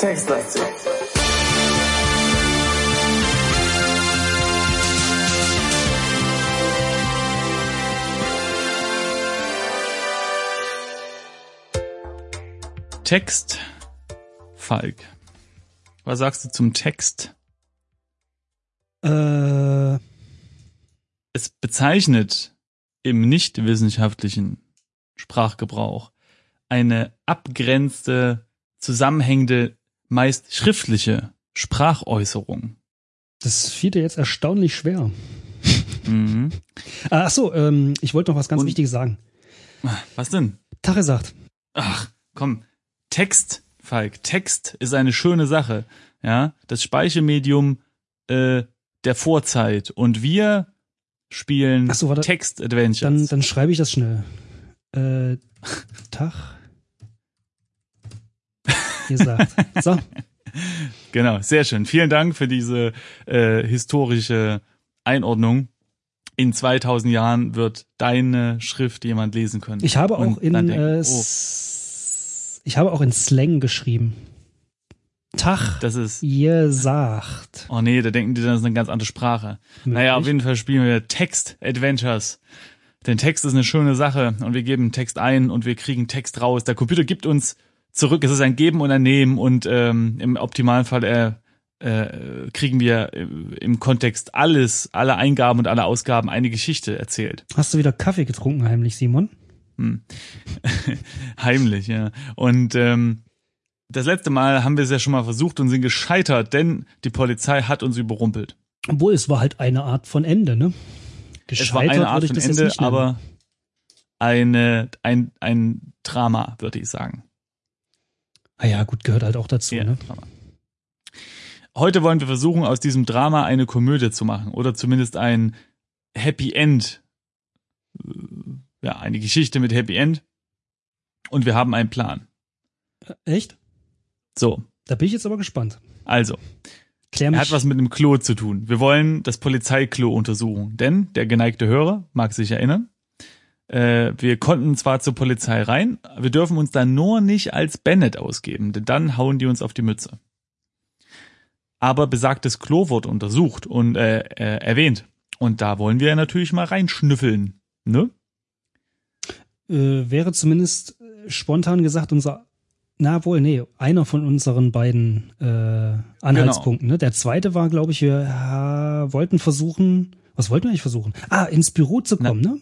Textlektion. Text, Falk. Was sagst du zum Text? Äh, Es bezeichnet im nicht wissenschaftlichen Sprachgebrauch eine abgrenzte, zusammenhängende, meist schriftliche Sprachäußerung. das fiel dir jetzt erstaunlich schwer. Mhm. Ah, Ach so, ähm, ich wollte noch was ganz Und- Wichtiges sagen. Was denn? Tache sagt, Ach, komm. Text, Falk. Text ist eine schöne Sache. Ja, das Speichermedium äh, der Vorzeit. Und wir spielen so. Text-Adventures. dann, dann schreibe ich das schnell. Äh, Tag. Ihr sagt. So, Genau, sehr schön. Vielen Dank für diese äh, historische Einordnung. In 2000 Jahren wird deine Schrift jemand lesen können. ich habe auch in, denken, äh, oh, ich habe auch in Slang geschrieben. Tag, das ist, ihr sagt. oh nee, da denken die, das ist eine ganz andere Sprache. Naja, auf jeden Fall spielen wir Text-Adventures. Denn Text ist eine schöne Sache und wir geben Text ein und wir kriegen Text raus. Der Computer gibt uns zurück. Es ist ein Geben und ein Nehmen und ähm, im optimalen Fall äh, äh, kriegen wir äh, im Kontext alles, alle Eingaben und alle Ausgaben eine Geschichte erzählt. Hast du wieder Kaffee getrunken heimlich, Simon? Heimlich, ja. Und ähm, das letzte Mal haben wir es ja schon mal versucht und sind gescheitert, denn die Polizei hat uns überrumpelt. Obwohl, es war halt eine Art von Ende, ne? Es war eine Art von Ende, aber eine, ein, ein Drama, würde ich sagen. Ah ja, gut, gehört halt auch dazu, Ja, ne? Drama. Heute wollen wir versuchen, aus diesem Drama eine Komödie zu machen oder zumindest ein Happy End. Äh, Ja, eine Geschichte mit Happy End. Und wir haben einen Plan. Echt? So, Da bin ich jetzt aber gespannt. also, Klär mich. Er hat was mit einem Klo zu tun. Wir wollen das Polizeiklo untersuchen, denn der geneigte Hörer mag sich erinnern. Äh, wir konnten zwar zur Polizei rein, wir dürfen uns dann nur nicht als Bennett ausgeben, denn dann hauen die uns auf die Mütze. Aber besagtes Klo wurde untersucht und äh, äh, erwähnt. Und da wollen wir natürlich mal reinschnüffeln. Ne? äh, wäre zumindest äh, spontan gesagt unser, na wohl, nee, einer von unseren beiden äh, Anhaltspunkten. Ne? Der zweite war, glaube ich, wir ja, wollten versuchen, was wollten wir eigentlich versuchen? Ah, ins Büro zu kommen, ne?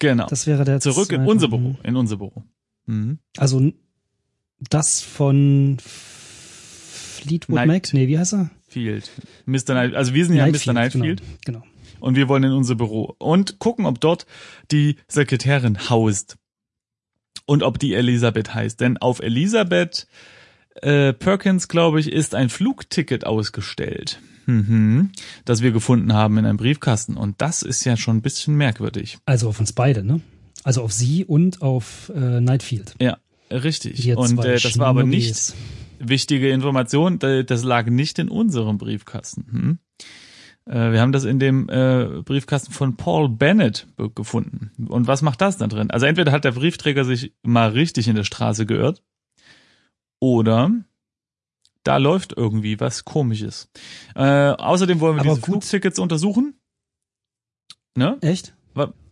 Genau. Das wäre der Zurück in unser Büro. In unser Büro. Mhm. Also das von Fleetwood Night. Mac? Nee, wie heißt er? Field. Mr. Night, also wir sind ja Mr. Nightfield. Genau. genau. und wir wollen in unser Büro und gucken, ob dort die Sekretärin haust und ob die Elisabeth heißt. Denn auf Elisabeth äh, Perkins, glaube ich, ist ein Flugticket ausgestellt, mhm, das wir gefunden haben in einem Briefkasten. Und das ist ja schon ein bisschen merkwürdig. Also auf uns beide, ne? Also auf sie und auf äh, Nightfield. Ja, richtig. Und äh, das war aber nicht wichtige Information. da- Das lag nicht in unserem Briefkasten. Hm? Äh, Wir haben das in dem äh, Briefkasten von Paul Bennett be- gefunden. Und was macht das da drin? Also entweder hat der Briefträger sich mal richtig in der Straße geirrt oder da läuft irgendwie was Komisches. Äh, außerdem wollen wir Aber diese. Flugtickets untersuchen. Ne? Echt?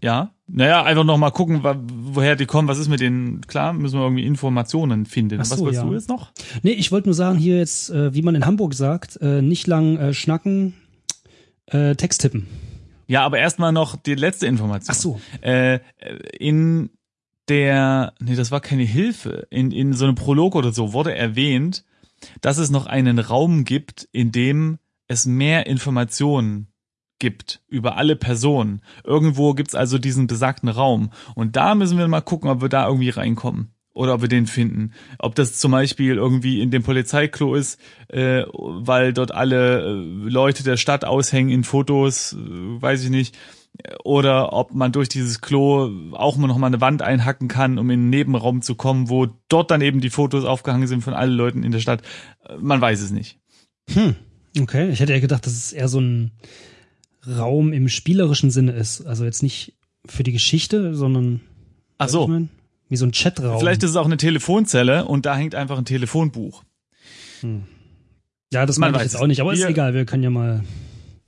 Ja, naja, einfach noch mal gucken, woher die kommen. Was ist mit denen? Klar, müssen wir irgendwie Informationen finden. So, Was wolltest ja. du jetzt noch? Nee, ich wollte nur sagen, hier jetzt, äh, wie man in Hamburg sagt, äh, nicht lang äh, schnacken, äh, Text tippen. Ja, aber erstmal noch die letzte Information. Ach so. Äh, in der, nee, das war keine Hilfe. In, in so einem Prolog oder so wurde erwähnt, dass es noch einen Raum gibt, in dem es mehr Informationen gibt über alle Personen. Irgendwo gibt's also diesen besagten Raum. Und da müssen wir mal gucken, ob wir da irgendwie reinkommen. Oder ob wir den finden. Ob das zum Beispiel irgendwie in dem Polizeiklo ist, äh, weil dort alle äh, Leute der Stadt aushängen in Fotos, äh, weiß ich nicht. Oder ob man durch dieses Klo auch mal noch mal eine Wand einhacken kann, um in einen Nebenraum zu kommen, wo dort dann eben die Fotos aufgehangen sind von allen Leuten in der Stadt. Äh, Man weiß es nicht. Hm. Okay, ich hätte ja gedacht, dass es eher so ein Raum im spielerischen Sinne ist. Also jetzt nicht für die Geschichte, sondern Ach so. ich mein, wie so ein Chatraum. Vielleicht ist es auch eine Telefonzelle und da hängt einfach ein Telefonbuch. Hm. Ja, das meine ich jetzt auch nicht, aber wir, ist egal, wir können ja mal,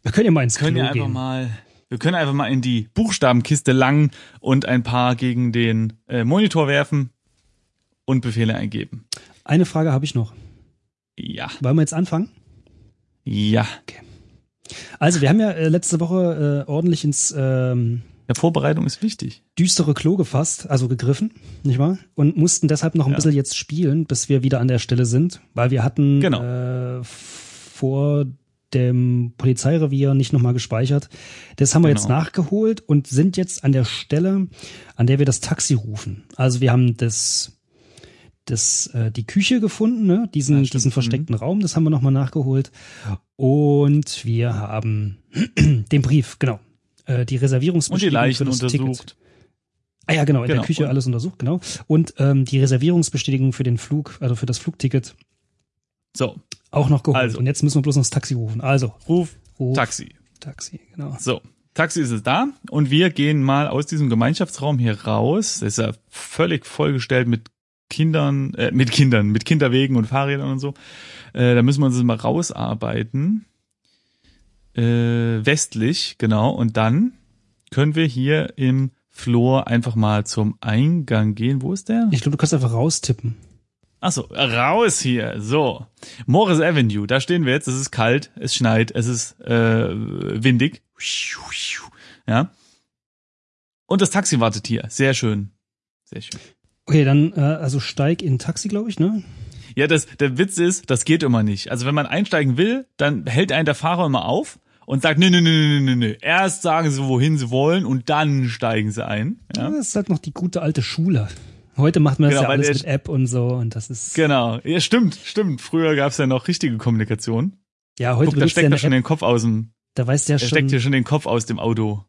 wir können ja mal ins können Klo ja einfach gehen. mal, wir können einfach mal in die Buchstabenkiste langen und ein paar gegen den äh, Monitor werfen und Befehle eingeben. Eine Frage habe ich noch. Ja. Wollen wir jetzt anfangen? Ja. Okay. Also, wir haben ja äh, letzte Woche äh, ordentlich ins ähm, ja, Vorbereitung ist wichtig. Düstere Klo gefasst, also gegriffen, nicht wahr? Und mussten deshalb noch ein ja. bisschen jetzt spielen, bis wir wieder an der Stelle sind, weil wir hatten genau. äh, vor dem Polizeirevier nicht nochmal gespeichert. Das haben wir genau. jetzt nachgeholt und sind jetzt an der Stelle, an der wir das Taxi rufen. Also wir haben das das, äh, die Küche gefunden, ne? diesen, ja, diesen versteckten mhm. Raum, das haben wir nochmal nachgeholt. Und wir haben den Brief, genau. Äh, die Reservierungsbestätigung Und die Leichen für das untersucht. Ticket. Ah ja, genau, in genau. der Küche und alles untersucht, genau. Und ähm, die Reservierungsbestätigung für den Flug, also für das Flugticket. So. Auch noch geholt. Also. Und jetzt müssen wir bloß noch das Taxi rufen. Also. Ruf, Ruf Taxi. Taxi, genau. So. Taxi ist es da und wir gehen mal aus diesem Gemeinschaftsraum hier raus. Das ist ja völlig vollgestellt mit Kindern, äh, mit Kindern, mit Kinderwegen und Fahrrädern und so. Äh, da müssen wir uns mal rausarbeiten. Äh, westlich, genau. Und dann können wir hier im Flur einfach mal zum Eingang gehen. Wo ist der? Ich glaube, du kannst einfach raustippen. Ach so, raus hier. So. Morris Avenue, da stehen wir jetzt. Es ist kalt, es schneit, es ist äh, windig. Ja. Und das Taxi wartet hier. Sehr schön. Sehr schön. Okay, dann äh, also steig in Taxi, glaube ich, ne? Ja, das, der Witz ist, das geht immer nicht. Also wenn man einsteigen will, dann hält einen der Fahrer immer auf und sagt, nö, nö, nö, nö, nö, nö. Erst sagen sie, wohin sie wollen und dann steigen sie ein. Ja? Das ist halt noch die gute alte Schule. Heute macht man das genau, ja alles mit App und so und das ist. Genau, ja, stimmt, stimmt. Früher gab's ja noch richtige Kommunikation. Ja, heute Guck, da steckt er schon den Kopf aus dem. Da weißt ja schon. Da steckt ja schon den Kopf aus dem Auto.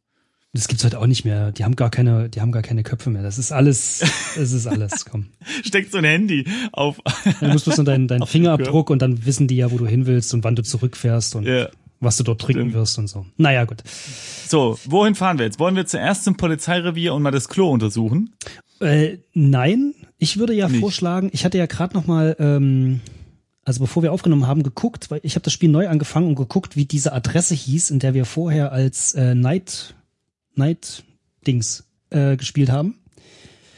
Das gibt's heute auch nicht mehr. Die haben gar keine, die haben gar keine Köpfe mehr. Das ist alles, es ist alles. Komm. Steckt so ein Handy auf. Du musst bloß nur deinen, deinen Fingerabdruck und dann wissen die ja, wo du hin willst und wann du zurückfährst und ja. Was du dort trinken wirst und so. Naja, gut. So, wohin fahren wir jetzt? Wollen wir zuerst zum Polizeirevier und mal das Klo untersuchen? Äh, nein, ich würde ja nicht. vorschlagen, ich hatte ja gerade noch mal, ähm, also bevor wir aufgenommen haben, geguckt, weil ich habe das Spiel neu angefangen und geguckt, wie diese Adresse hieß, in der wir vorher als äh, Night Night Dings äh, gespielt haben.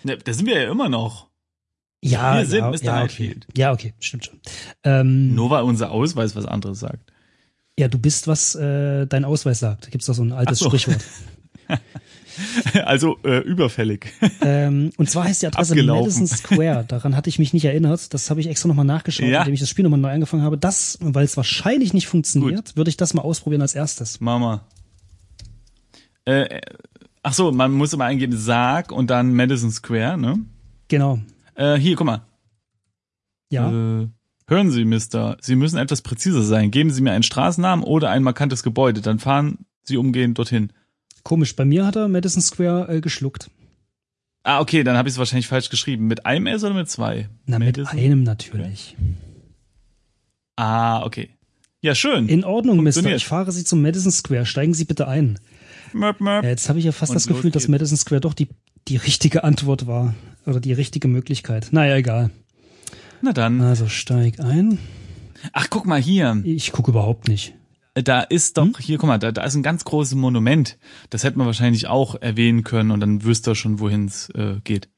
Ne, da sind wir ja immer noch. Ja, wir sind ja, Mr. ja. Okay. Ja, okay, stimmt schon. Ähm, Nur weil unser Ausweis was anderes sagt. Ja, du bist, was äh, dein Ausweis sagt. Da gibt's doch so ein altes so. Sprichwort. also äh, überfällig. Ähm, und zwar heißt die Adresse Abgelaufen. Madison Square. Daran hatte ich mich nicht erinnert. Das habe ich extra nochmal nachgeschaut, Ja. indem ich das Spiel nochmal neu angefangen habe. Das, weil es wahrscheinlich nicht funktioniert, würde ich das mal ausprobieren als erstes. Mama. Äh, ach so, man muss immer eingeben Sarg und dann Madison Square, ne? Genau. Äh, hier, guck mal. Ja. Äh, hören Sie, Mister, Sie müssen etwas präziser sein. Geben Sie mir einen Straßennamen oder ein markantes Gebäude, dann fahren Sie umgehend dorthin. Komisch, bei mir hat er Madison Square äh, geschluckt. Ah, okay, dann habe ich es wahrscheinlich falsch geschrieben. Mit einem S oder mit zwei? Na, mit Madison? einem natürlich. Ah, okay. Ja, schön. In Ordnung, Mister. Ich fahre Sie zum Madison Square. Steigen Sie bitte ein. Möp, möp. Ja, jetzt habe ich ja fast Und das Gefühl, dass. Madison Square doch die, die richtige Antwort war. Oder die richtige Möglichkeit. Naja, egal. Na dann. Also steig ein. Ach, guck mal hier. Ich gucke überhaupt nicht. Da ist doch, Hm? hier, guck mal, da, da ist ein ganz großes Monument. Das hätte man wahrscheinlich auch erwähnen können und dann wüsste er schon, wohin es äh, geht.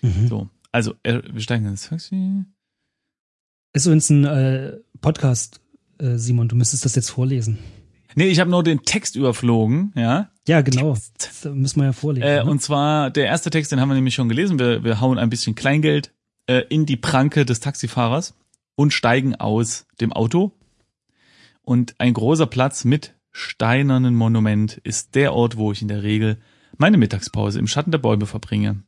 Mhm. So. Also, äh, wir steigen ins Taxi. Ist übrigens ein äh, Podcast, äh, Simon. Du müsstest das jetzt vorlesen. Nee, ich habe nur den Text überflogen, ja. Ja, genau. Da müssen wir ja vorlesen. Äh, ne? und zwar, der erste Text, den haben wir nämlich schon gelesen. Wir, wir hauen ein bisschen Kleingeld äh, in die Pranke des Taxifahrers und steigen aus dem Auto. Und ein großer Platz mit steinernen Monument ist der Ort, wo ich in der Regel meine Mittagspause im Schatten der Bäume verbringe.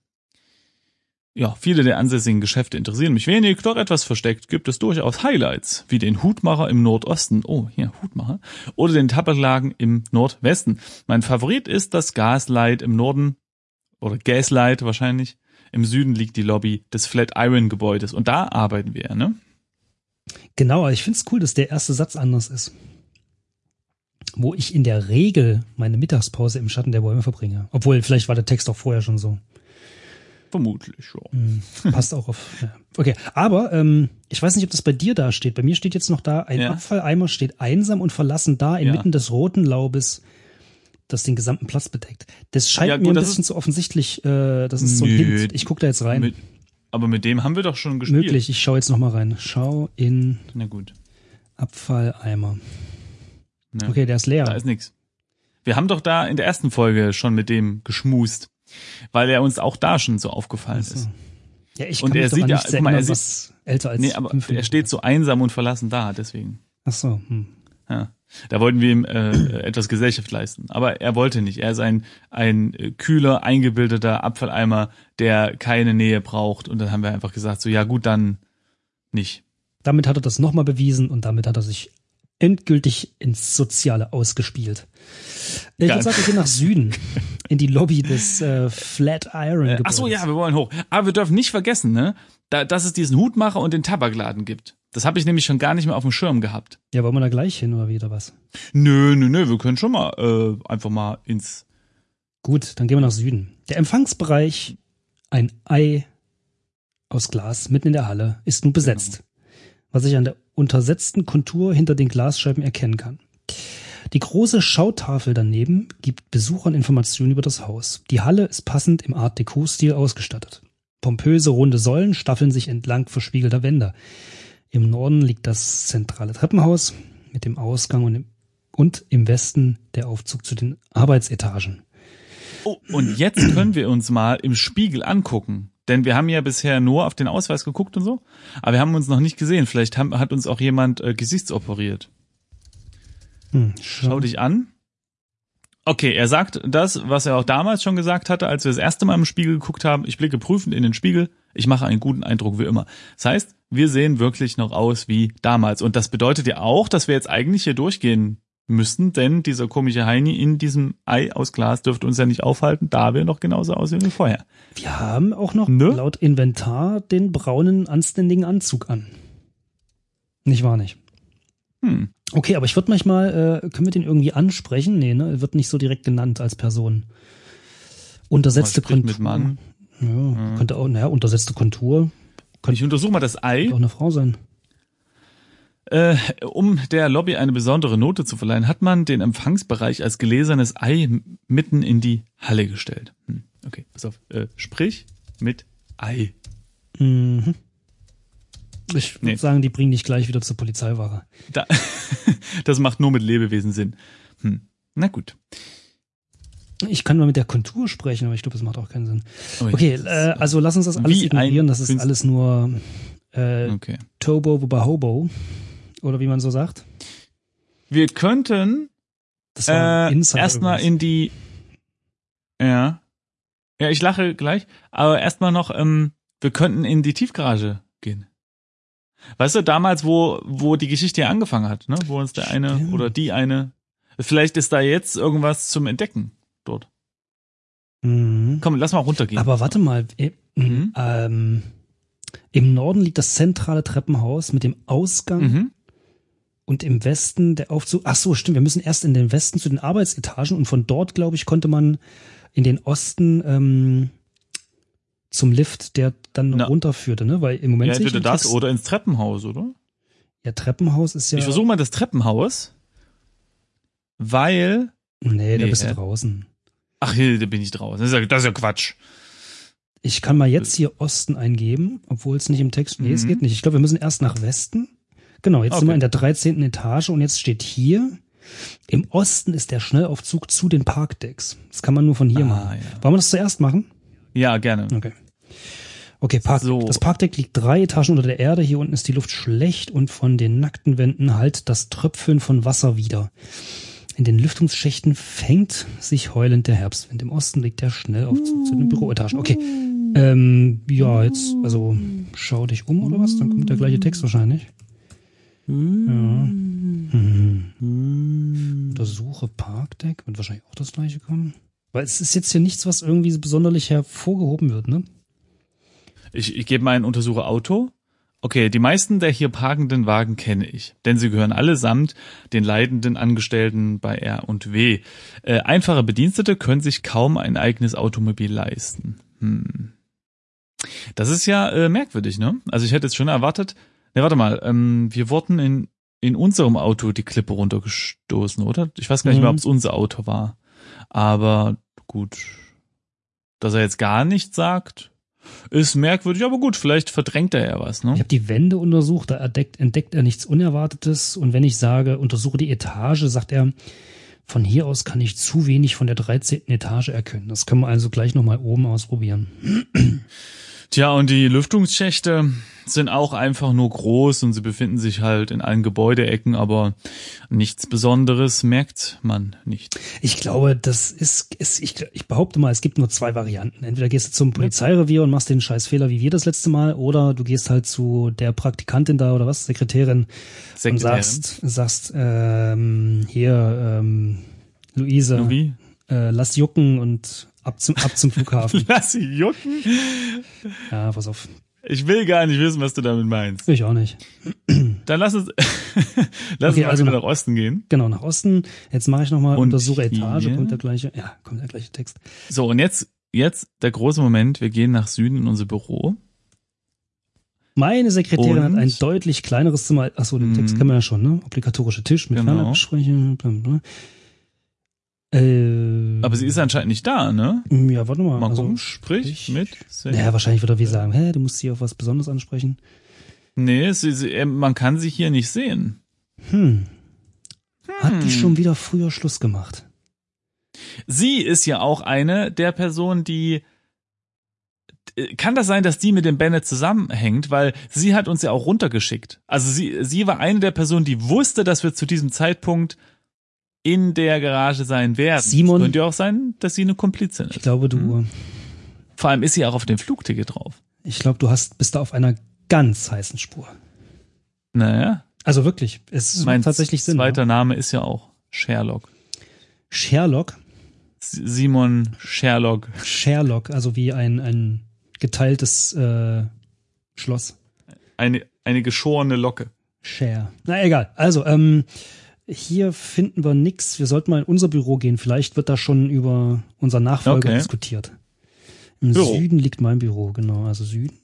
Ja, viele der ansässigen Geschäfte interessieren mich wenig, doch etwas versteckt gibt es durchaus Highlights, wie den Hutmacher im Nordosten, oh, hier, Hutmacher, oder den Tabaklagen im Nordwesten. Mein Favorit ist das Gaslight im Norden, oder Gaslight wahrscheinlich. Im Süden liegt die Lobby des Flatiron Gebäudes und da arbeiten wir, ne? Genau, aber ich find's cool, dass der erste Satz anders ist. Wo ich in der Regel meine Mittagspause im Schatten der Bäume verbringe. Obwohl, vielleicht war der Text auch vorher schon so. Vermutlich, ja. Hm, passt auch auf. Ja. Okay, aber ähm, ich weiß nicht, ob das bei dir da steht. Bei mir steht jetzt noch da, ein Ja. Abfalleimer steht einsam und verlassen da inmitten des roten Laubes, das den gesamten Platz bedeckt. Das scheint Ja, mir gut, ein das bisschen zu offensichtlich. Äh, das ist so ein Nö. Hint. Ich gucke da jetzt rein. Mit, aber mit dem haben wir doch schon gespielt. Möglich. Ich schaue jetzt noch mal rein. Schau in Na gut. Abfalleimer. Ja. Okay, der ist leer. Da ist nix. Wir haben doch da in der ersten Folge schon mit dem geschmust, weil er uns auch da schon so aufgefallen Ach so. ist. Ja, ich Und kann er mich doch sieht ja- nichts guck mal, er sieht- älter als Nee, aber er steht so einsam und verlassen da, deswegen. Ach so. Hm. Ja. Da wollten wir ihm äh, etwas Gesellschaft leisten. Aber er wollte nicht. Er ist ein, ein äh, kühler, eingebildeter Abfalleimer, der keine Nähe braucht. Und dann haben wir einfach gesagt, so ja gut, dann nicht. Damit hat er das nochmal bewiesen und damit hat er sich endgültig ins Soziale ausgespielt. Äh, Ich würde sagen, wir gehen nach Süden, in die Lobby des äh, Flatiron. Äh, ach so, ja, wir wollen hoch. Aber wir dürfen nicht vergessen, ne, da, dass es diesen Hutmacher und den Tabakladen gibt. Das habe ich nämlich schon gar nicht mehr auf dem Schirm gehabt. Ja, wollen wir da gleich hin oder wieder was? Nö, nö, nö, wir können schon mal äh, einfach mal ins. Gut, dann gehen wir nach Süden. Der Empfangsbereich, ein Ei aus Glas mitten in der Halle, ist nun besetzt, was ich an der untersetzten Kontur hinter den Glasscheiben erkennen kann. Die große Schautafel daneben gibt Besuchern Informationen über das Haus. Die Halle ist passend im Art Deco-Stil ausgestattet. Pompöse runde Säulen staffeln sich entlang verspiegelter Wände. Im Norden liegt das zentrale Treppenhaus mit dem Ausgang und im, und im Westen der Aufzug zu den Arbeitsetagen. Oh, und jetzt können wir uns mal im Spiegel angucken. Denn wir haben ja bisher nur auf den Ausweis geguckt und so, aber wir haben uns noch nicht gesehen. Vielleicht haben, hat uns auch jemand äh, gesichtsoperiert. Hm, Schau dich an. Okay, er sagt das, was er auch damals schon gesagt hatte, als wir das erste Mal im Spiegel geguckt haben. Ich blicke prüfend in den Spiegel. Ich mache einen guten Eindruck wie immer. Das heißt, wir sehen wirklich noch aus wie damals. Und das bedeutet ja auch, dass wir jetzt eigentlich hier durchgehen müssten, denn dieser komische Heini in diesem Ei aus Glas dürfte uns ja nicht aufhalten, da wir noch genauso aussehen wie vorher. Wir haben auch noch Ne? laut Inventar den braunen, anständigen Anzug an. Nicht wahr nicht? Hm. Okay, aber ich würde manchmal, äh, können wir den irgendwie ansprechen? Nee, ne? Er wird nicht so direkt genannt als Person. Untersetzte Kontur. mit Mann. Ja, könnte auch, naja, untersetzte Kontur. Ich untersuche mal das Ei. Könnte auch eine Frau sein. Äh, um der Lobby eine besondere Note zu verleihen, hat man den Empfangsbereich als gläsernes Ei mitten in die Halle gestellt. Hm, okay, pass auf. Äh, sprich mit Ei. Mhm. Ich würde Nee. sagen, die bringen dich gleich wieder zur Polizeiwache. Da, das macht nur mit Lebewesen Sinn. Hm. Na gut. Ich kann mal mit der Kontur sprechen, aber ich glaube, das macht auch keinen Sinn. Oh, Okay, äh, also lass uns das alles ignorieren. Das ist Künstler. alles nur äh, okay. Tobo Bahobo. Oder wie man so sagt. Wir könnten äh, erstmal in die. Ja. Ja, ich lache gleich. Aber erstmal noch, ähm, wir könnten in die Tiefgarage gehen. Weißt du, damals, wo, wo die Geschichte ja angefangen hat, ne? Wo uns der eine Stimmt. oder die eine. Vielleicht ist da jetzt irgendwas zum Entdecken. Mhm. Komm, lass mal runtergehen. Aber warte mal. äh, Mhm. ähm, Im Norden liegt das zentrale Treppenhaus mit dem Ausgang Mhm. und im Westen der Aufzug. Ach so, stimmt. Wir müssen erst in den Westen zu den Arbeitsetagen und von dort, glaube ich, konnte man in den Osten ähm, zum Lift, der dann Na. runterführte, ne? Weil im Moment Ja, entweder das oder ins Treppenhaus, oder? Ja, Treppenhaus ist ja. Ich versuche mal das Treppenhaus, weil. Nee, da Nee, bist du äh. draußen. Ach, hier, da bin ich draußen. Das ist ja, das ist ja Quatsch. Ich kann mal jetzt hier Osten eingeben, obwohl es nicht im Text. Nee, es Mhm. geht nicht. Ich glaube, wir müssen erst nach Westen. Genau, jetzt sind wir Okay. in der 13. Etage und jetzt steht hier, im Osten ist der Schnellaufzug zu den Parkdecks. Das kann man nur von hier Ah, machen. ja. Wollen wir das zuerst machen? Ja, gerne. Okay. Okay, Parkdeck. So. Das Parkdeck liegt drei Etagen unter der Erde. Hier unten ist die Luft schlecht und von den nackten Wänden halt das Tröpfeln von Wasser wieder. In den Lüftungsschächten fängt sich heulend der Herbstwind. Im Osten liegt der Schnellaufzug zu den Büroetagen. Okay. Ähm, ja, jetzt, also schau dich um oder was? Dann kommt der gleiche Text wahrscheinlich. Ja. Mhm. Untersuche Parkdeck. Wird wahrscheinlich auch das gleiche kommen. Weil es ist jetzt hier nichts, was irgendwie so besonderlich hervorgehoben wird, ne? Ich, ich gebe mal ein Untersuche Auto. Okay, die meisten der hier parkenden Wagen kenne ich, denn sie gehören allesamt den leidenden Angestellten bei R und W. Äh, einfache Bedienstete können sich kaum ein eigenes Automobil leisten. Hm. Das ist ja äh, merkwürdig, ne? Also ich hätte jetzt schon erwartet, ne, warte mal, ähm, wir wurden in, in unserem Auto die Klippe runtergestoßen, oder? Ich weiß gar nicht mehr, Mhm. ob es unser Auto war. Aber gut, dass er jetzt gar nichts sagt, ist merkwürdig, aber gut, vielleicht verdrängt er ja was, Ich ne? habe die Wände untersucht, da entdeckt, entdeckt er nichts Unerwartetes. Und wenn ich sage, untersuche die Etage, sagt er, von hier aus kann ich zu wenig von der 13. Etage erkennen. Das können wir also gleich nochmal oben ausprobieren. Tja, und die Lüftungsschächte sind auch einfach nur groß und sie befinden sich halt in allen Gebäudeecken, aber nichts Besonderes merkt man nicht. Ich glaube, das ist, ist ich, ich behaupte mal, es gibt nur zwei Varianten. Entweder gehst du zum Polizeirevier und machst den Scheißfehler wie wir das letzte Mal, oder du gehst halt zu der Praktikantin da oder was, Sekretärin, und Sekretärin. sagst, sagst, ähm, hier, ähm, Luise, Louis? äh, lass jucken und ab zum, ab zum Flughafen. Lass sie jucken. ja, pass auf. Ich will gar nicht wissen, was du damit meinst. Ich auch nicht. Dann lass uns, lass Okay, uns mal also nach- nach Osten gehen. Genau, nach Osten. Jetzt mache ich nochmal untersuche Etage, hier? kommt der gleiche, ja, kommt der gleiche Text. So, und jetzt, jetzt der große Moment. Wir gehen nach Süden in unser Büro. Meine Sekretärin Und? hat ein deutlich kleineres Zimmer. Achso, den Text Mhm. kennen wir ja schon, ne? Obligatorische Tisch mit Genau. Fernabsprechen. Äh, Aber sie ist anscheinend nicht da, ne? Ja, warte mal. Mal also, gucken. Sprich mit. Naja, wahrscheinlich wird er wie sagen, hä, du musst sie auf was Besonderes ansprechen. Nee, sie, sie, man kann sie hier nicht sehen. Hm. Hat die Hm. schon wieder früher Schluss gemacht? Sie ist ja auch eine der Personen, die äh, kann das sein, dass die mit dem Bennett zusammenhängt, weil sie hat uns ja auch runtergeschickt. Also sie, sie war eine der Personen, die wusste, dass wir zu diesem Zeitpunkt in der Garage sein werden. Simon- Es könnte ja auch sein, dass sie eine Komplizin Ich ist. glaube, du, Hm. Vor allem ist sie auch auf dem Flugticket drauf. ich glaube, du hast, bist da auf einer ganz heißen Spur. Naja, Also wirklich, es mein macht tatsächlich Sinn. zweiter Ja? Name ist ja auch Sherlock. Sherlock, Simon Sherlock. Sherlock, also wie ein, ein geteiltes äh, Schloss. Eine, eine geschorene Locke. Share. Na egal. Also, ähm, hier finden wir nix. Wir sollten mal in unser Büro gehen. Vielleicht wird da schon über unser Nachfolger Okay. diskutiert. Im Büro. Süden liegt mein Büro, genau. Also Süden.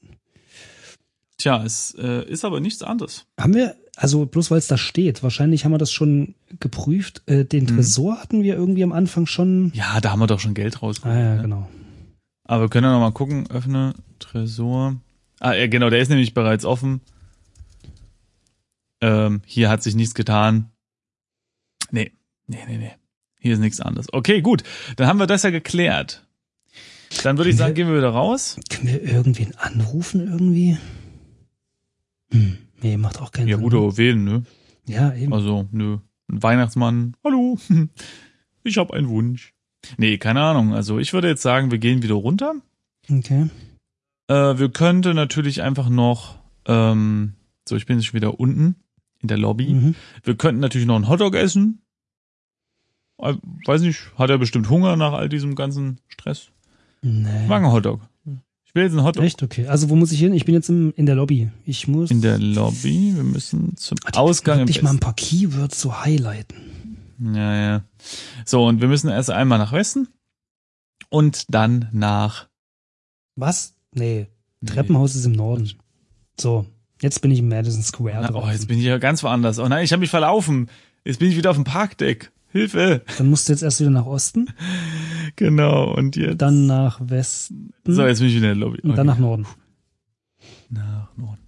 Tja, es äh, ist aber nichts anderes. Haben wir, also bloß weil es da steht, wahrscheinlich haben wir das schon geprüft. Äh, den Mhm. Tresor hatten wir irgendwie am Anfang schon. Ja, da haben wir doch schon Geld Ah rausgeholt. ja, ne? genau. Aber wir können ja noch mal gucken. Öffne Tresor. Ah, ja, genau, der ist nämlich bereits offen. Ähm, hier hat sich nichts getan. Nee, nee, nee, nee. Hier ist nichts anderes. Okay, gut. Dann haben wir das ja geklärt. Dann würde ich sagen, gehen wir wieder raus. Können wir irgendwen anrufen irgendwie? Hm, nee, macht auch keinen Ja, Sinn. gut, aber wen, ne? Ja, eben. Also, nö. Ein Weihnachtsmann. Hallo. Ich habe einen Wunsch. Nee, keine Ahnung. Also, ich würde jetzt sagen, wir gehen wieder runter. Okay. Äh, wir könnten natürlich einfach noch, ähm, so, ich bin jetzt schon wieder unten in der Lobby. Mhm. Wir könnten natürlich noch einen Hotdog essen. Weiß nicht, hat er bestimmt Hunger nach all diesem ganzen Stress? Nee. Ich mag einen Hotdog. Ich will jetzt einen Hotdog Echt? Okay. Also wo muss ich hin? Ich bin jetzt im, in der Lobby. Ich muss in der Lobby. Wir müssen zum die Ausgang wirklich mal ein paar Keywords so highlighten. Ja, ja. So, und wir müssen erst einmal nach Westen und dann nach Was? Nee. Treppenhaus ist im Norden. So. Jetzt bin ich im Madison Square Na, oh, jetzt bin ich ja ganz woanders. Oh nein, ich habe mich verlaufen. Jetzt bin ich wieder auf dem Parkdeck. Hilfe. Dann musst du jetzt erst wieder nach Osten, Genau, und jetzt. dann nach Westen So, jetzt bin ich wieder in der Lobby. und Okay. dann nach Norden. Nach Norden.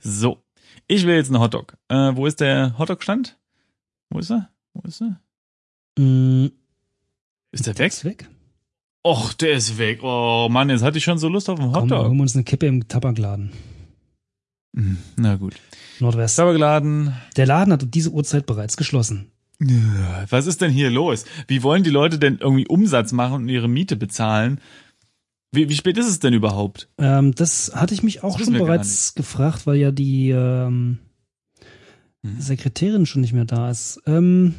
So. Ich will jetzt einen Hotdog. Äh, wo ist der Hotdog-Stand? Wo ist er? Wo ist er? Mm, Ist der weg? ist weg. Och, der ist weg. Oh Mann, jetzt hatte ich schon so Lust auf einen Komm, Hotdog. holen wir uns eine Kippe im Tabakladen. Hm, Na gut. Nordwest. Tabakladen. Der Laden hat um diese Uhrzeit bereits geschlossen. Was ist denn hier los? Wie wollen die Leute denn irgendwie Umsatz machen und ihre Miete bezahlen? Wie, wie spät ist es denn überhaupt? Ähm, das hatte ich mich auch Das schon bereits gefragt, weil ja die ähm, Hm. Sekretärin schon nicht mehr da ist. Ähm,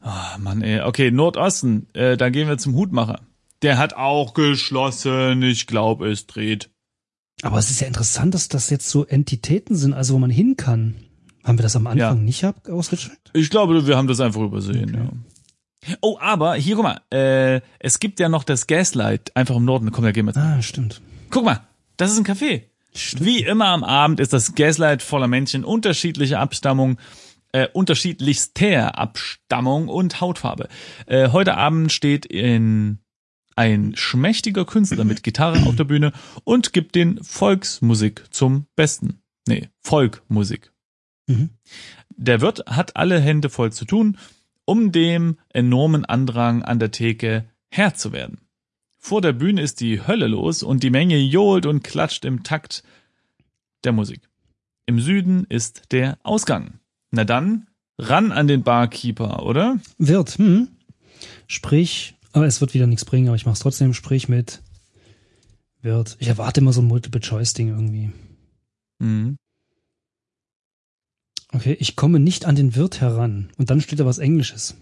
Ah, Mann, ey. Okay, Nordosten. Äh, da gehen wir zum Hutmacher. Der hat auch geschlossen. Ich glaube, es dreht. aber es ist ja interessant, dass das jetzt so Entitäten sind, also wo man hin kann. Haben wir das am Anfang Ja. nicht ausgecheckt? Ich glaube, wir haben das einfach übersehen. Okay. Ja. Oh, aber hier, guck mal. Äh, es gibt ja noch das Gaslight einfach im Norden. Komm, da gehen wir jetzt. Ah, stimmt. Guck mal. Das ist ein Café. Stimmt. Wie immer am Abend ist das Gaslight voller Männchen unterschiedlicher Abstammung, äh, unterschiedlichster Abstammung und Hautfarbe. Äh, heute Abend steht in ein schmächtiger Künstler mit Gitarre auf der Bühne und gibt den Volksmusik zum Besten. Nee, Folkmusik. Mhm. Der Wirt hat alle Hände voll zu tun, um dem enormen Andrang an der Theke Herr zu werden. Vor der Bühne ist die Hölle los und die Menge johlt und klatscht im Takt der Musik. Im Süden ist der Ausgang. Na dann, ran an den Barkeeper, oder? Wird, hm. Sprich, aber es wird wieder nichts bringen, aber ich mach's trotzdem, sprich mit Wird. Ich erwarte immer so ein Multiple-Choice-Ding irgendwie. Mhm. Okay, ich komme nicht an den Wirt heran. Und dann steht da was Englisches.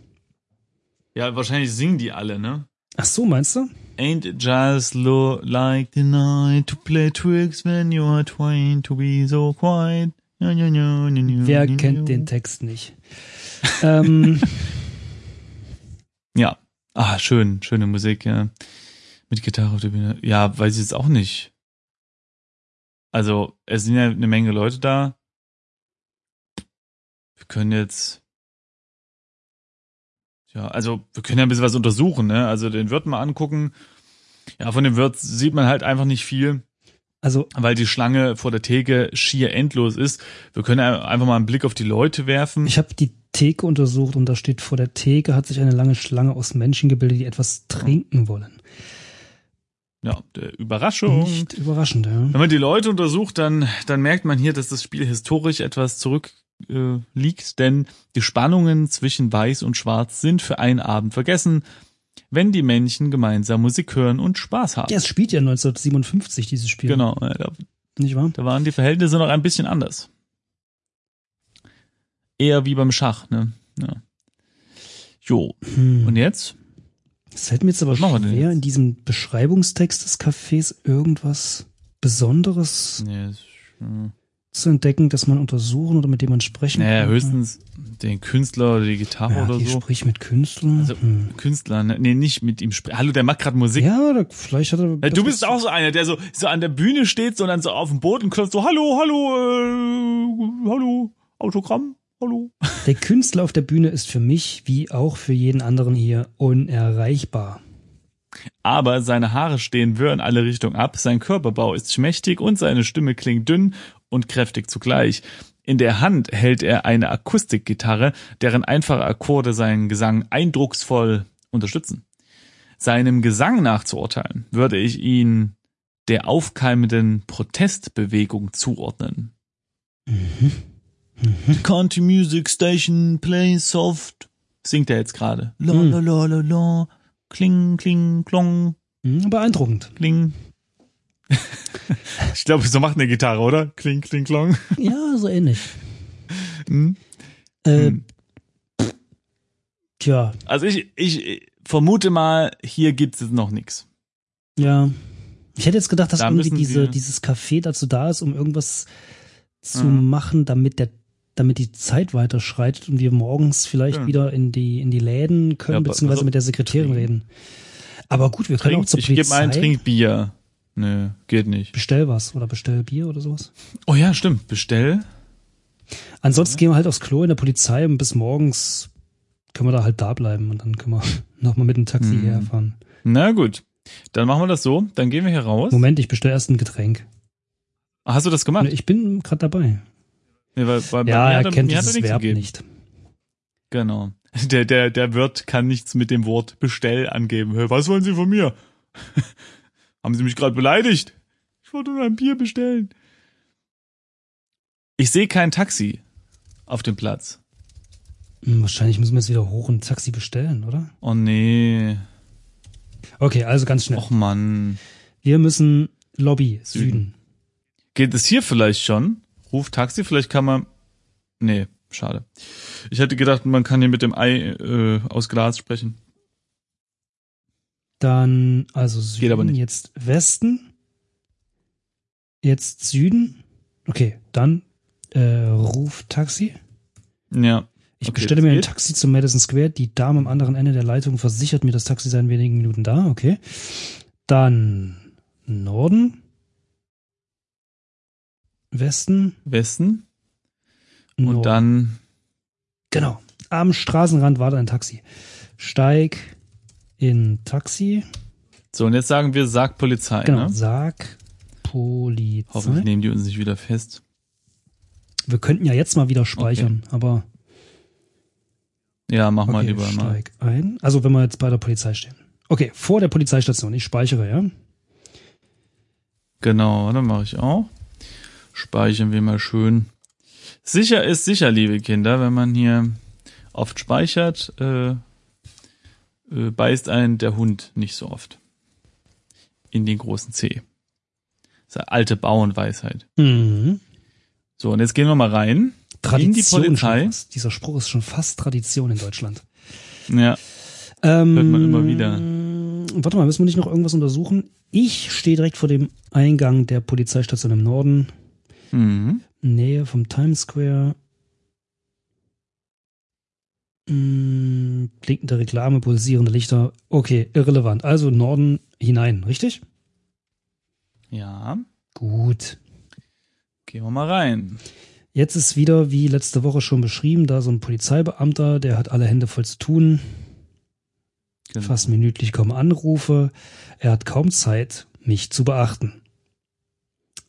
Ja, wahrscheinlich singen die alle, ne? Ach so, meinst du? Ain't it just lo like the night to play tricks when you are twain to be so quiet? Wer kennt den Text nicht? ähm. Ja. Ah, schön, schöne Musik, ja. Mit Gitarre auf der Bühne. Ja, weiß ich jetzt auch nicht. Also, es sind ja eine Menge Leute da. Wir können jetzt ja, also wir können ja ein bisschen was untersuchen, ne? Also den Wirt mal angucken. Ja, von dem Wirt sieht man halt einfach nicht viel. Also, weil die Schlange vor der Theke schier endlos ist. Wir können einfach mal einen Blick auf die Leute werfen. Ich habe die Theke untersucht und da steht vor der Theke hat sich eine lange Schlange aus Menschen gebildet, die etwas trinken wollen. Ja, Überraschung. Nicht überraschend, ja. Wenn man die Leute untersucht, dann, dann merkt man hier, dass das Spiel historisch etwas zurück äh, liegt, denn die Spannungen zwischen Weiß und Schwarz sind für einen Abend vergessen, wenn die Männchen gemeinsam Musik hören und Spaß haben. Ja, es spielt ja 1957, dieses Spiel. Genau. Da, Nicht wahr? Da waren die Verhältnisse noch ein bisschen anders. Eher wie beim Schach, ne? Ja. Jo. Hm. Und jetzt? Es fällt mir jetzt aber schwer, in diesem Beschreibungstext des Cafés irgendwas Besonderes. Nee, ist, hm zu entdecken, dass man untersuchen oder mit dem man sprechen naja, kann. höchstens den Künstler oder die Gitarre ja, oder so. Sprich mit Künstlern. Also hm. Künstler, ne? nee, nicht mit ihm sprechen. Hallo, der macht gerade Musik. Ja, oder vielleicht hat er. Ja, du bist auch so einer, der so so an der Bühne steht, sondern so auf dem Boden klopft so Hallo, hallo, äh, hallo, Autogramm. Hallo. Der Künstler auf der Bühne ist für mich, wie auch für jeden anderen hier, unerreichbar. Aber seine Haare stehen wirr in alle Richtungen ab, sein Körperbau ist schmächtig und seine Stimme klingt dünn und kräftig zugleich. In der Hand hält er eine Akustikgitarre, deren einfache Akkorde seinen Gesang eindrucksvoll unterstützen. Seinem Gesang nachzuurteilen, würde ich ihn der aufkeimenden Protestbewegung zuordnen. Mhm. Mhm. Country Music Station play soft, singt er jetzt gerade. La la la la la, kling kling klong. Mhm, beeindruckend. Kling ich glaube, so macht eine Gitarre, oder? Kling, kling, klong. Ja, so ähnlich. Hm? Äh, hm. Tja. Also ich, ich vermute mal, hier gibt es jetzt noch nichts. Ja. Ich hätte jetzt gedacht, dass da irgendwie diese, dieses Café dazu da ist, um irgendwas zu mhm. machen, damit der damit die Zeit weiter schreitet und wir morgens vielleicht ja. wieder in die in die Läden können, ja, beziehungsweise also, mit der Sekretärin reden. Aber gut, wir können trink, auch zur Polizei. Ich gebe ein Trinkbier. Nee, geht nicht. Bestell was oder bestell Bier oder sowas. Oh ja, stimmt. Bestell. Ansonsten ja. gehen wir halt aufs Klo in der Polizei und bis morgens können wir da halt da bleiben und dann können wir nochmal mit dem Taxi hm. herfahren. Na gut. Dann machen wir das so. Dann gehen wir hier raus. Moment, ich bestelle erst ein Getränk. Hast du das gemacht? Ich bin gerade dabei. Nee, weil, weil ja, er kennt dieses Verb gegeben. nicht. Genau. Der, der, der Wirt kann nichts mit dem Wort Bestell angeben. Was wollen Sie von mir? Haben Sie mich gerade beleidigt? Ich wollte nur ein Bier bestellen. Ich sehe kein Taxi auf dem Platz. Hm, wahrscheinlich müssen wir jetzt wieder hoch ein Taxi bestellen, oder? Oh nee. Okay, also ganz schnell. Och Mann. Wir müssen Lobby, Süden. Süden. Geht es hier vielleicht schon? Ruf Taxi, vielleicht kann man. Nee, schade. Ich hätte gedacht, man kann hier mit dem Ei äh, aus Glas sprechen. Dann, also Süden, jetzt Westen. Jetzt Süden. Okay, dann äh, ruf Taxi. Ja. Ich okay, bestelle mir ein Taxi zum Madison Square. Die Dame am anderen Ende der Leitung versichert mir, das Taxi sei in wenigen Minuten da. Okay. Dann Norden. Westen. Westen. Und Norden. dann, Genau. Am Straßenrand wartet ein Taxi. Steig in Taxi. so, und jetzt sagen wir, sag Polizei, Genau. ne? Sag Hoffentlich Polizei. nehmen die uns nicht wieder fest. Wir könnten ja jetzt mal wieder speichern, aber Ja, mach mal okay, lieber mal. steig ein. Also wenn wir jetzt bei der Polizei stehen. Okay, vor der Polizeistation. Ich speichere, ja. Genau, dann mache ich auch. Speichern wir mal schön. Sicher ist sicher, liebe Kinder, wenn man hier oft speichert, äh, äh, beißt ein der Hund nicht so oft. In den großen C. Das ist eine alte Bauernweisheit. Mhm. So, und jetzt gehen wir mal rein. Tradition In die Polizei. fast. Dieser Spruch ist schon fast Tradition in Deutschland. Ja, Ähm, Hört man immer wieder. Warte mal, müssen wir nicht noch irgendwas untersuchen? Ich stehe direkt vor dem Eingang der Polizeistation im Norden. mhm. Nähe vom Times Square. Mm, blinkende Reklame, pulsierende Lichter. Okay, irrelevant. Also Norden hinein, richtig? ja, Gut. gehen wir mal rein. Jetzt ist wieder, wie letzte Woche schon beschrieben, da so ein Polizeibeamter, der hat alle Hände voll zu tun. Genau. Fast minütlich kommen Anrufe. Er hat kaum Zeit, mich zu beachten.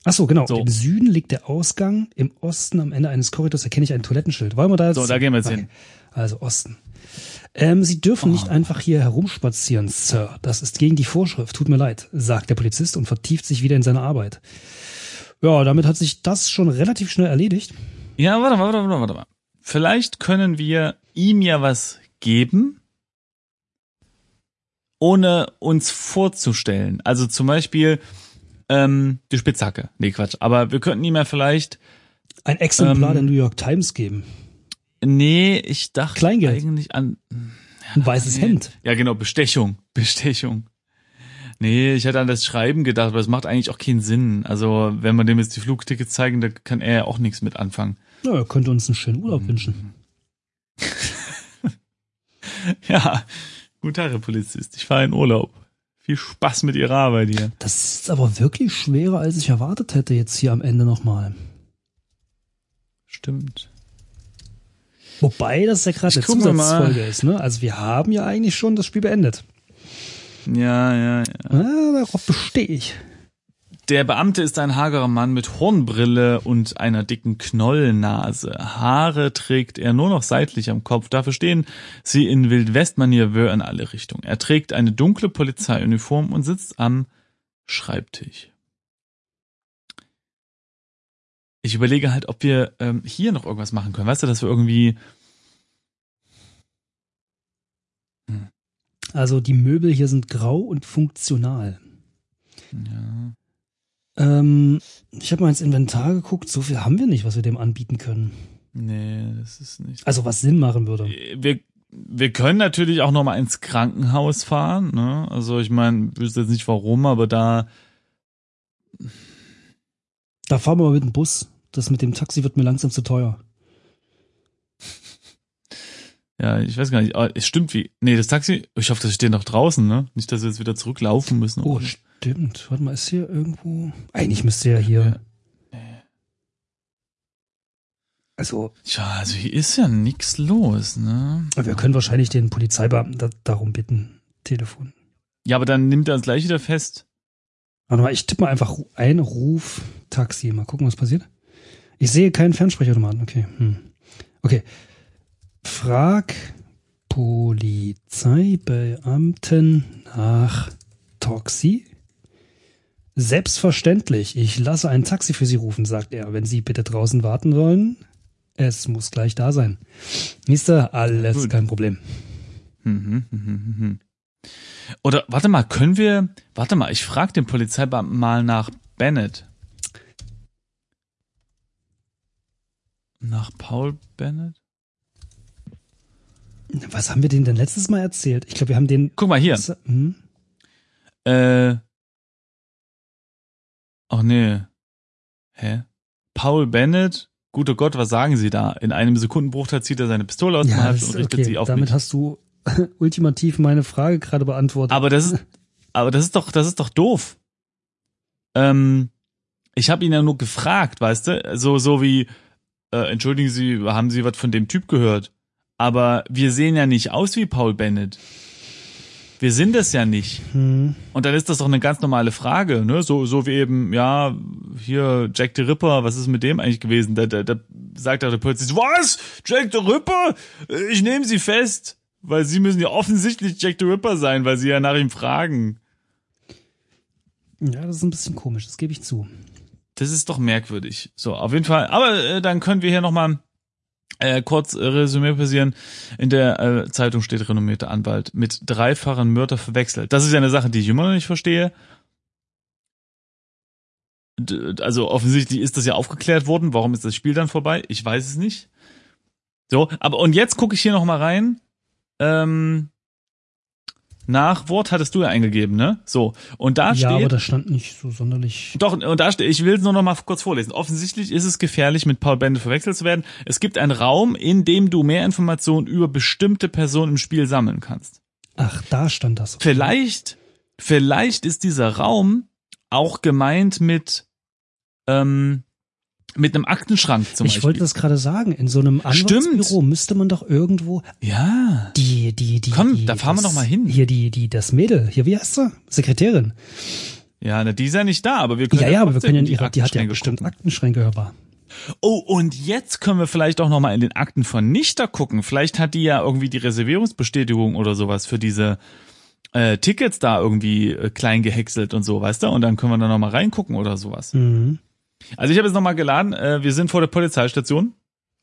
Ach so, genau. So. Im Süden liegt der Ausgang. Im Osten am Ende eines Korridors erkenne ich ein Toilettenschild. Wollen wir da jetzt? So, da gehen wir jetzt Okay. hin. Also Osten. Ähm, Sie dürfen Oh. nicht einfach hier herumspazieren, Sir. Das ist gegen die Vorschrift. Tut mir leid, sagt der Polizist und vertieft sich wieder in seine Arbeit. Ja, damit hat sich das schon relativ schnell erledigt. Ja, warte mal, warte mal, warte mal. Vielleicht können wir ihm ja was geben, ohne uns vorzustellen. Also zum Beispiel ähm, die Spitzhacke. Nee, Quatsch. Aber wir könnten ihm ja vielleicht. Ein Exemplar Ähm, der New York Times geben. Nee, ich dachte Kleingeld. eigentlich an. Ein weißes nee. Hemd. Ja, genau, Bestechung. Bestechung. Nee, ich hätte an das Schreiben gedacht, aber es macht eigentlich auch keinen Sinn. Also, wenn man dem jetzt die Flugtickets zeigen, da kann er ja auch nichts mit anfangen. Ja, er könnte uns einen schönen Mhm. Urlaub wünschen. Ja, guten Tag, Herr Polizist. Ich fahre in Urlaub. Viel Spaß mit Ihrer Arbeit hier. Das ist aber wirklich schwerer, als ich erwartet hätte jetzt hier am Ende nochmal. Stimmt. Wobei das ja gerade eine. Zusatzfolge ist, ne? Also wir haben ja eigentlich schon das Spiel beendet. Ja, ja, ja. Ah, darauf bestehe ich. Der Beamte ist ein hagerer Mann mit Hornbrille und einer dicken Knollennase. Haare trägt er nur noch seitlich am Kopf. Dafür stehen sie in Wildwestmanier Wör in alle Richtungen. Er trägt eine dunkle Polizeiuniform und sitzt am Schreibtisch. Ich überlege halt, ob wir ähm, hier noch irgendwas machen können. Weißt du, dass wir irgendwie Also die Möbel hier sind grau und funktional. ja, Ähm, ich habe mal ins Inventar geguckt, so viel haben wir nicht, was wir dem anbieten können. nee, das ist nicht. Also was Sinn machen würde. wir, wir können natürlich auch noch mal ins Krankenhaus fahren. Ne? Also ich meine, ich wüsste jetzt nicht warum, aber da Da fahren wir mal mit dem Bus. Das mit dem Taxi wird mir langsam zu teuer. Ja, ich weiß gar nicht. aber Es stimmt wie. Nee, das Taxi, ich hoffe, das steht noch draußen, ne? Nicht, dass wir jetzt wieder zurücklaufen müssen. Oh, stimmt. Warte mal, ist hier irgendwo. Eigentlich müsste ja hier. Also, ja, also hier ist ja nix los, ne? wir können wahrscheinlich den Polizeibeamten da, darum bitten. Telefon. Ja, aber dann nimmt er uns gleich wieder fest. Warte mal, ich tippe mal einfach ein Ruf Taxi. Mal gucken, was passiert. Ich sehe keinen Fernsprechautomaten. Okay. Hm. Okay. Frag Polizeibeamten nach Taxi. Selbstverständlich. Ich lasse ein Taxi für Sie rufen, sagt er. Wenn Sie bitte draußen warten wollen, es muss gleich da sein. Mister, alles Gut. kein Problem. Mhm, mhm, mhm. Oder warte mal, können wir. Warte mal, ich frage den Polizeibeamten mal nach Bennett. Nach Paul Bennett? Was haben wir denen denn letztes Mal erzählt? Ich glaube, wir haben den. Guck mal hier. Hm? Äh. Ach nee. Hä? Paul Bennett? Guter Gott, was sagen Sie da? In einem Sekundenbruchteil zieht er seine Pistole aus dem Hals das- und richtet okay, sie auf damit mich. hast du ultimativ meine Frage gerade beantwortet. Aber das ist, aber das ist doch, das ist doch doof. Ähm, Ich habe ihn ja nur gefragt, weißt du? So, so wie, äh, entschuldigen Sie, haben Sie was von dem Typ gehört? Aber wir sehen ja nicht aus wie Paul Bennett. Wir sind es ja nicht. Hm. Und dann ist das doch eine ganz normale Frage, ne? So, so wie eben, ja, hier Jack the Ripper, was ist mit dem eigentlich gewesen? Da, da, da sagt der Polizist, was? Jack the Ripper? Ich nehme Sie fest. Weil Sie müssen ja offensichtlich Jack the Ripper sein, weil Sie ja nach ihm fragen. Ja, das ist ein bisschen komisch, das gebe ich zu. Das ist doch merkwürdig. So, auf jeden Fall. Aber äh, dann können wir hier nochmal äh, kurz äh, Resümee passieren. In der äh, Zeitung steht renommierter Anwalt mit dreifachen Mörder verwechselt. Das ist ja eine Sache, die ich immer noch nicht verstehe. D also offensichtlich ist das ja aufgeklärt worden. Warum ist das Spiel dann vorbei? Ich weiß es nicht. So, aber und jetzt gucke ich hier noch mal rein. Ähm, Nachwort hattest du ja eingegeben, ne? So. Und da ja, steht. Ja, aber das stand nicht so sonderlich. Doch, und da steht, ich will es nur noch mal kurz vorlesen. Offensichtlich ist es gefährlich, mit Paul Bende verwechselt zu werden. Es gibt einen Raum, in dem du mehr Informationen über bestimmte Personen im Spiel sammeln kannst. Ach, da stand das. Vielleicht, vielleicht ist dieser Raum auch gemeint mit, ähm, mit einem Aktenschrank zum ich Beispiel. Ich wollte das gerade sagen. In so einem Anwaltsbüro Stimmt. müsste man doch irgendwo ja. die, die, die. Komm, die, da fahren wir das, doch mal hin. Hier die, die, das Mädel. Hier, wie heißt sie? Sekretärin. Ja, na, die ist ja nicht da, aber wir können Ja, ja, aber wir können ja ihre, die hat ja bestimmt gucken. Aktenschränke hörbar. Oh, und jetzt können wir vielleicht auch noch mal in den Akten von Nichter gucken. Vielleicht hat die ja irgendwie die Reservierungsbestätigung oder sowas für diese äh, Tickets da irgendwie äh, klein gehäckselt und so, weißt du? Und dann können wir da noch mal reingucken oder sowas. Mhm. Also ich habe jetzt noch mal geladen. Äh, wir sind vor der Polizeistation.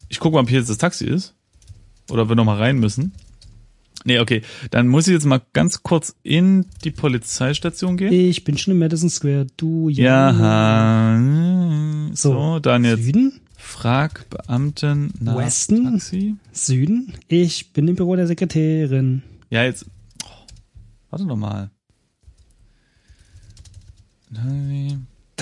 Ich gucke mal, ob hier jetzt das Taxi ist oder ob wir noch mal rein müssen. Nee, okay. Dann muss ich jetzt mal ganz kurz in die Polizeistation gehen. Ich bin schon im Madison Square. Du, Ja. So, so dann jetzt Süden? frag Beamten nach Westen? Taxi. Süden? Ich bin im Büro der Sekretärin. Ja, jetzt. Oh, warte noch mal.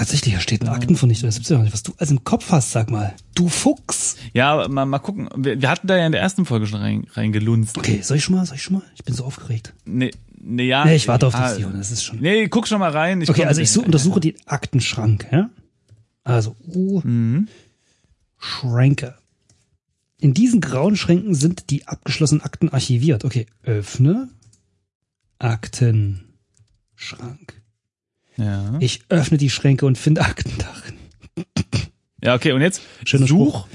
Tatsächlich, da steht ein Aktenvernichter. Das gibt's ja nicht, was du alles im Kopf hast, sag mal. Du Fuchs. Ja, mal, mal gucken. Wir, wir hatten da ja in der ersten Folge schon rein, reingelunzt. Okay, soll ich schon mal? Soll ich schon mal? Ich bin so aufgeregt. Nee, nee, ja. Nee, ich warte auf das Sion, das ist schon. Nee, guck schon mal rein. Ich okay, also ich such, untersuche den Aktenschrank, ja? Also, U, Mhm. Schränke. In diesen grauen Schränken sind die abgeschlossenen Akten archiviert. Okay, öffne Aktenschrank. Ja. Ich öffne die Schränke und finde Akten darin. ja, okay, und jetzt Schöner such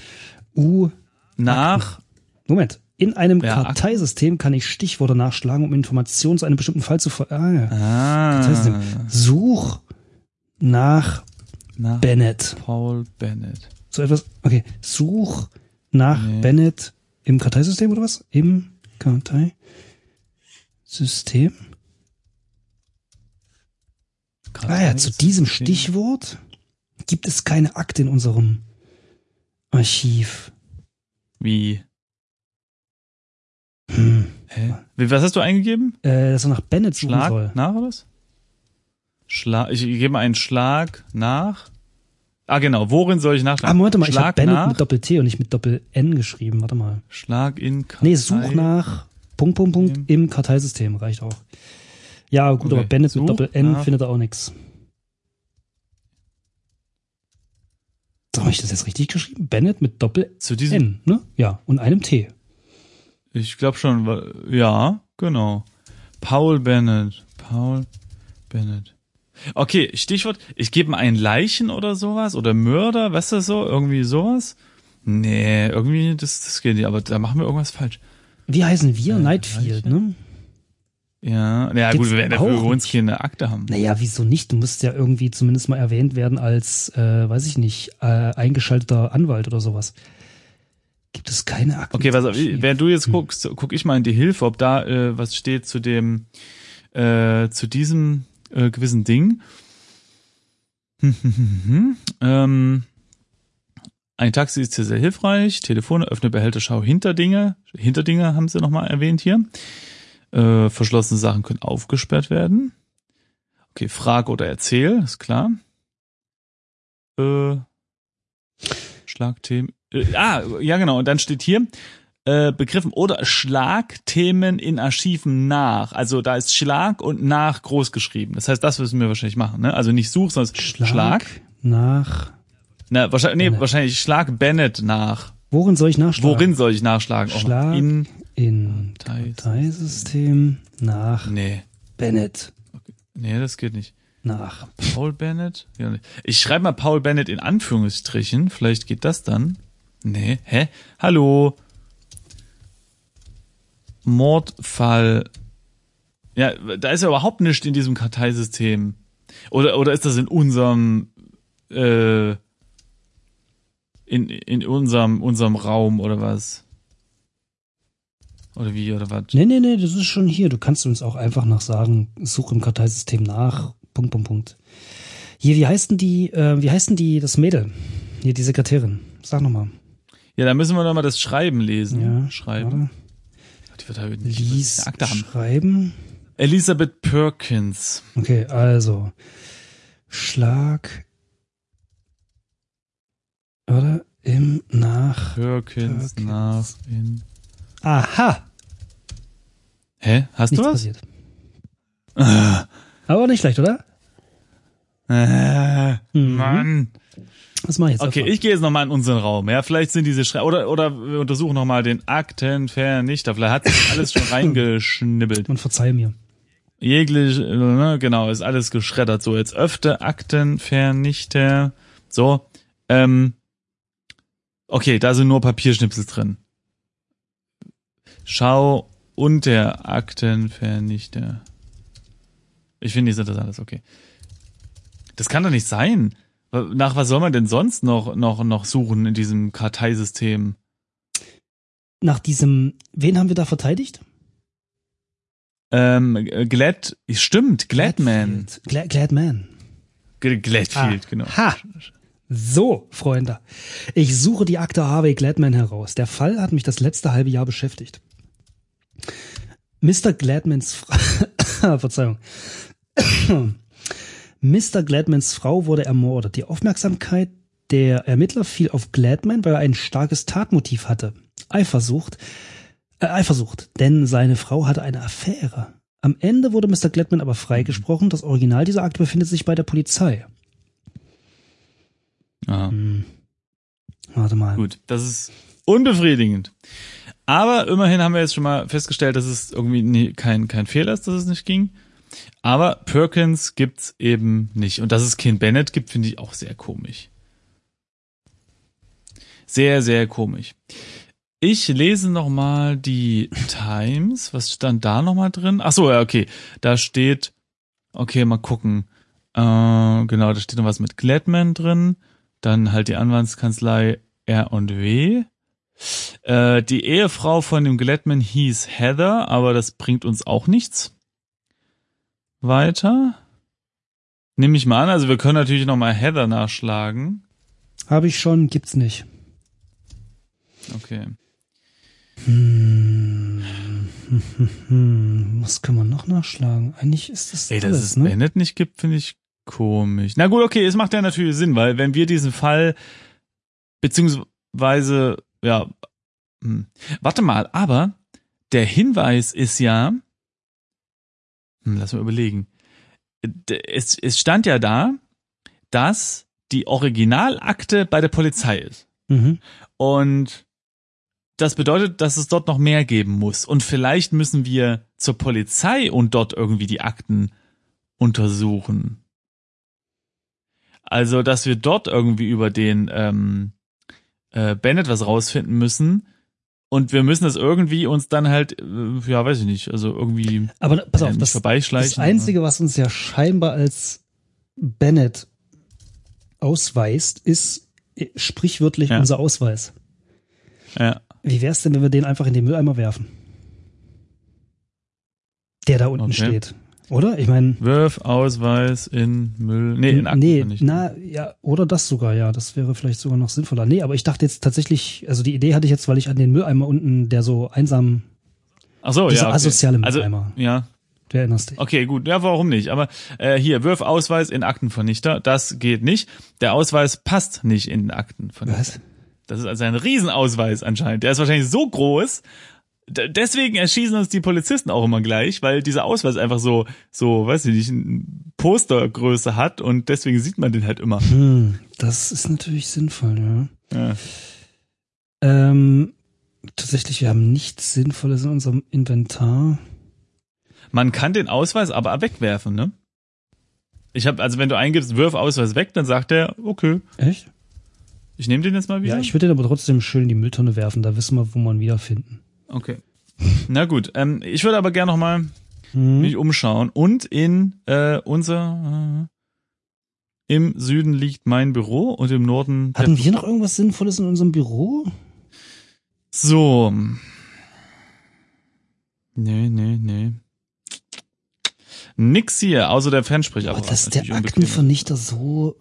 U, nach. Moment. In einem Ja, Karteisystem kann ich Stichworte nachschlagen, um Informationen zu einem bestimmten Fall zu ver... Ah, ja. Ah. Such nach nach Bennett. Paul Bennett. So etwas. Okay. Such nach Nee. Bennett im Karteisystem oder was? Im Karteisystem. Ah ja, zu diesem Stichwort gibt es keine Akte in unserem Archiv. Wie? Hm. Hä? Was hast du eingegeben? Äh, dass er nach Bennett suchen Schlag soll. nach oder was? Schlag, ich gebe mal einen Schlag nach. Ah, genau. Worin soll ich Ah, nachschlagen? Moment mal, ich habe Schlag Bennett nach. mit Doppel-T und nicht mit Doppel-N geschrieben. Warte mal. Schlag in Kartei. Nee, such nach Punkt, Punkt, Punkt im Karteisystem. Reicht auch. Ja, gut, Okay. aber Bennett Such mit Doppel-N nach- findet er auch nix. So, habe ich das jetzt richtig geschrieben? Bennett mit Doppel-N, Zu diesem. ne? Ja, und einem T. Ich glaube schon. Ja, genau. Paul Bennett. Paul Bennett. Okay, Stichwort. Ich gebe mal einen Leichen oder sowas oder Mörder, weißt du so, irgendwie sowas. Nee, irgendwie das das geht nicht. Aber da machen wir irgendwas falsch. Wie heißen wir? Äh, Nightfield, Leiche? ne? Ja, ja Gibt's gut, wir werden dafür auch uns nicht. keine Akte haben. Naja, wieso nicht? Du musst ja irgendwie zumindest mal erwähnt werden als, äh, weiß ich nicht, äh, eingeschalteter Anwalt oder sowas. Gibt es keine Akten? Okay, Archiv? während du Hm. jetzt guckst, guck ich mal in die Hilfe, ob da äh, was steht zu dem, äh, zu diesem äh, gewissen Ding. ähm, ein Taxi ist hier sehr hilfreich. Telefone, öffne Behälter, schau Hinterdinge. Hinterdinge haben sie nochmal erwähnt hier. Äh, verschlossene Sachen können aufgesperrt werden. Okay, frag oder erzähl, ist klar. Äh, Schlagthemen. Äh, ah, ja genau. Und dann steht hier äh, Begriffen oder Schlagthemen in Archiven nach. Also da ist Schlag und nach groß geschrieben. Das heißt, das müssen wir wahrscheinlich machen. Ne? Also nicht Such, sondern Schlag, Schlag, nach. Na, wahrscheinlich, nee, wahrscheinlich schlag Bennett nach. Worin soll ich nachschlagen? Worin soll ich nachschlagen? Schlag in, in Dateisystem. Nach nee. Bennett. Nee, das geht nicht. Nach. Paul Bennett? Ja, nee. Ich schreibe mal Paul Bennett in Anführungsstrichen. Vielleicht geht das dann. Nee, hä? Hallo? Mordfall. Ja, da ist ja überhaupt nichts in diesem Karteisystem. Oder, oder ist das in unserem, äh, in, in unserem, unserem Raum oder was? Oder wie, oder was? Nee, nee, nee, das ist schon hier. Du kannst uns auch einfach nach sagen, such im Karteisystem nach. Punkt, Punkt, Punkt. Hier, wie heißt denn die, äh, wie heißt denn die, das Mädel? Hier, die Sekretärin. Sag nochmal. Ja, da müssen wir nochmal das Schreiben lesen. Ja, Schreiben. warte. Die wird halt nicht Lies, Akte haben. schreiben. Elisabeth Perkins. Okay, also. Schlag. Oder? Im Nach. Perkins, Perkins. nach in. Aha! Hä? Hast Nichts du was? passiert. Aber nicht schlecht, oder? Mhm. Mann. Was mache ich jetzt? Okay, erstmal? ich gehe jetzt nochmal in unseren Raum. Ja, vielleicht sind diese Schrei oder oder wir untersuchen nochmal den Aktenvernichter. Vielleicht hat sich alles schon reingeschnibbelt. Und verzeih mir. Jeglich, äh, ne, genau, ist alles geschreddert. So, jetzt öfter Aktenvernichter. So, ähm, okay, da sind nur Papierschnipsel drin. Schau unter Aktenvernichter. Ich finde, ist das alles okay. Das kann doch nicht sein. Nach was soll man denn sonst noch, noch, noch suchen in diesem Karteisystem? Nach diesem, wen haben wir da verteidigt? Ähm, Glad, stimmt, Gladman. Glad, Gladman. Gladfield, Ah. genau. Ha! So, Freunde. Ich suche die Akte Harvey Gladman heraus. Der Fall hat mich das letzte halbe Jahr beschäftigt. Mr. Gladmans Frau, Verzeihung. Mr. Gladmans Frau wurde ermordet. Die Aufmerksamkeit der Ermittler fiel auf Gladman, weil er ein starkes Tatmotiv hatte. Eifersucht, äh, Eifersucht, denn seine Frau hatte eine Affäre. Am Ende wurde Mr. Gladman aber freigesprochen. Das Original dieser Akte befindet sich bei der Polizei. Aha. Hm. Warte mal. Gut, das ist unbefriedigend. Aber immerhin haben wir jetzt schon mal festgestellt, dass es irgendwie nie, kein, kein Fehler ist, dass es nicht ging. Aber Perkins gibt's eben nicht. Und dass es Ken Bennett gibt, finde ich auch sehr komisch. Sehr, sehr komisch. Ich lese noch mal die Times. Was stand da noch mal drin? Ach so, ja, okay. Da steht, okay, mal gucken. Äh, genau, da steht noch was mit Gladman drin. Dann halt die Anwaltskanzlei R und W. Äh, die Ehefrau von dem Gladman hieß Heather, aber das bringt uns auch nichts. Weiter. Nehme ich mal an, also wir können natürlich noch mal Heather nachschlagen. Habe ich schon, gibt's nicht. Okay. Hm. Was kann man noch nachschlagen? Eigentlich ist das Ey, dass alles, es ne? Bennett nicht gibt, finde ich komisch. Na gut, okay, es macht ja natürlich Sinn, weil wenn wir diesen Fall beziehungsweise ja, hm, warte mal, aber der Hinweis ist ja, hm, lass mal überlegen. Es, es stand ja da, dass die Originalakte bei der Polizei ist. Mhm. Und das bedeutet, dass es dort noch mehr geben muss. Und vielleicht müssen wir zur Polizei und dort irgendwie die Akten untersuchen. Also, dass wir dort irgendwie über den ähm, äh, Bennett was rausfinden müssen. Und wir müssen das irgendwie uns dann halt, äh, ja, weiß ich nicht, also irgendwie Aber pass äh, auf, nicht das, vorbeischleichen. das Einzige, was uns ja scheinbar als Bennett ausweist, ist äh, sprichwörtlich Ja. unser Ausweis. Ja. Wie wär's denn, wenn wir den einfach in den Mülleimer werfen? Der da unten Okay. steht. Oder? Ich meine, Wirf Ausweis in Müll. Nee, in Akten nee, nicht. na, ja, oder das sogar, ja, das wäre vielleicht sogar noch sinnvoller. Nee, aber ich dachte jetzt tatsächlich, also die Idee hatte ich jetzt, weil ich an den Mülleimer unten, der so einsam, Ach so, dieser ja. Okay. asoziale also, Mülleimer, ja, du erinnerst dich. Okay, gut. Ja, warum nicht? Aber äh, hier, wirf Ausweis in Aktenvernichter. Das geht nicht. Der Ausweis passt nicht in den Aktenvernichter. Was? Das ist also ein Riesenausweis anscheinend. Der ist wahrscheinlich so groß, deswegen erschießen uns die Polizisten auch immer gleich, weil dieser Ausweis einfach so, so, weiß ich nicht, Postergröße hat und deswegen sieht man den halt immer. Hm, das ist natürlich sinnvoll, ja. Ja. Ähm, tatsächlich, wir haben nichts Sinnvolles in unserem Inventar. Man kann den Ausweis aber wegwerfen, ne? Ich habe, also wenn du eingibst, wirf Ausweis weg, dann sagt er, okay, Echt? ich nehme den jetzt mal wieder. Ja, ich würde den aber trotzdem schön in die Mülltonne werfen, da wissen wir, wo man wiederfinden. Okay. Na gut, ähm, ich würde aber gerne noch mal Hm. mich umschauen und in äh, unser äh, im Süden liegt mein Büro und im Norden Hatten wir noch irgendwas Sinnvolles in unserem Büro? So. Nee, nee, nee. Nix hier, außer der Fernsprecher. Aber dass der Aktenvernichter so,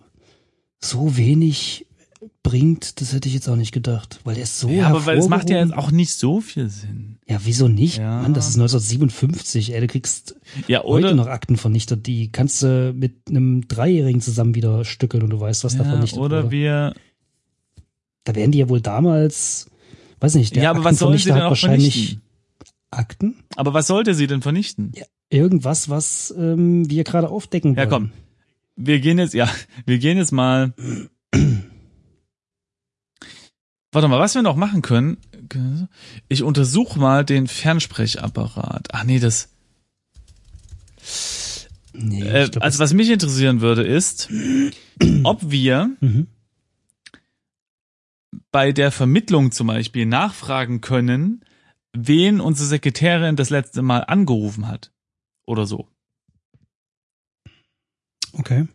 so wenig bringt, das hätte ich jetzt auch nicht gedacht. Weil der ist so Ja, aber weil es macht ja jetzt auch nicht so viel Sinn. Ja, wieso nicht? Ja. Mann, das ist 1957, ey, du kriegst Ja, heute oder, noch Aktenvernichter, die kannst du mit einem Dreijährigen zusammen wieder stückeln und du weißt, was da ja, vernichtet oder wurde. wir. Da wären die ja wohl damals, weiß nicht, der ja, aber was sollen sie denn auch wahrscheinlich vernichten? Akten? Aber was sollte sie denn vernichten? Irgendwas, was ähm, wir gerade aufdecken wollen. Ja, komm. Wir gehen jetzt, ja, wir gehen jetzt mal. Warte mal, was wir noch machen können. Ich untersuche mal den Fernsprechapparat. Ach nee, das. Nee, Äh, glaub, also was mich interessieren würde, ist, ob wir Mhm. bei der Vermittlung zum Beispiel nachfragen können, wen unsere Sekretärin das letzte Mal angerufen hat. Oder so. Okay.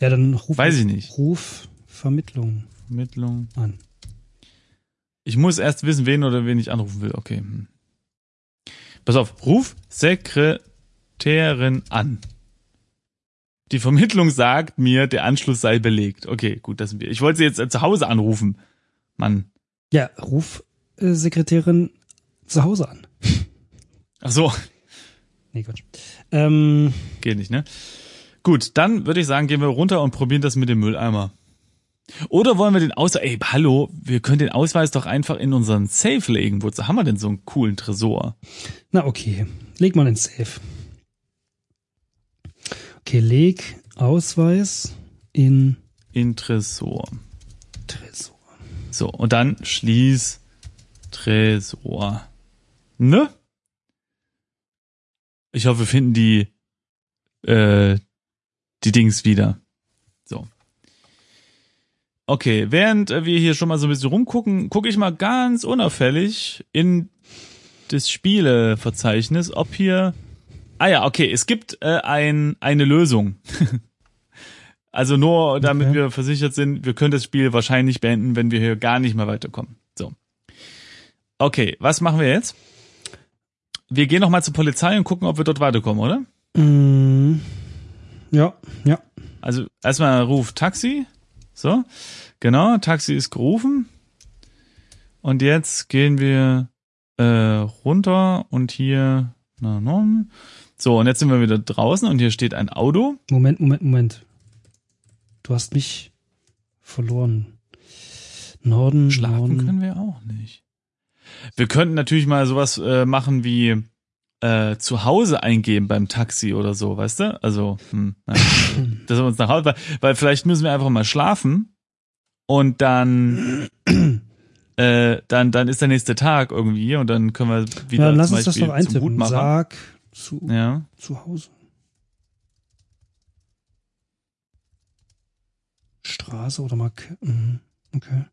Ja, dann ruf, Weiß ich nicht. ruf Vermittlung Vermittlung. an. Ich muss erst wissen, wen oder wen ich anrufen will. Okay. hm. Pass auf, ruf Sekretärin an. Die Vermittlung sagt mir, der Anschluss sei belegt. Okay, gut, das sind wir. Ich wollte sie jetzt äh, zu Hause anrufen. Mann. Ja, ruf äh, Sekretärin zu Hause an. Ach so, Nee, Quatsch. Ähm, geht nicht, ne? Gut, dann würde ich sagen, gehen wir runter und probieren das mit dem Mülleimer. Oder wollen wir den Ausweis, ey, hallo, wir können den Ausweis doch einfach in unseren Safe legen. Wozu haben wir denn so einen coolen Tresor? na okay, leg mal ins Safe. Okay, leg Ausweis in In Tresor. Tresor. So, und dann schließ Tresor. Ne? Ich hoffe, wir finden die, äh, die Dings wieder. Okay, während äh, wir hier schon mal so ein bisschen rumgucken, gucke ich mal ganz unauffällig in das Spieleverzeichnis, ob hier. Ah ja, okay, es gibt äh, ein, eine Lösung. also nur damit Okay. wir versichert sind, wir können das Spiel wahrscheinlich beenden, wenn wir hier gar nicht mehr weiterkommen. So. Okay, was machen wir jetzt? Wir gehen nochmal zur Polizei und gucken, ob wir dort weiterkommen, oder? Mm, ja, ja. Also erstmal ruf Taxi. So, genau, Taxi ist gerufen. Und jetzt gehen wir äh, runter und hier. Na, na. So, und jetzt sind wir wieder draußen und hier steht ein Auto. Moment, Moment, Moment. Du hast mich verloren. Norden, Schlafen Norden. können wir auch nicht. Wir könnten natürlich mal sowas äh, machen wie äh, zu Hause eingeben beim Taxi oder so, weißt du? Also, hm, na, dass wir uns nach Hause, weil, weil vielleicht müssen wir einfach mal schlafen und dann äh, dann dann ist der nächste Tag irgendwie und dann können wir wieder Ja, dann lass zum uns das Beispiel doch zum eintippen. Hutmacher. Sag zu, Ja, zu Hause. Straße oder Mark. Mhm. Okay.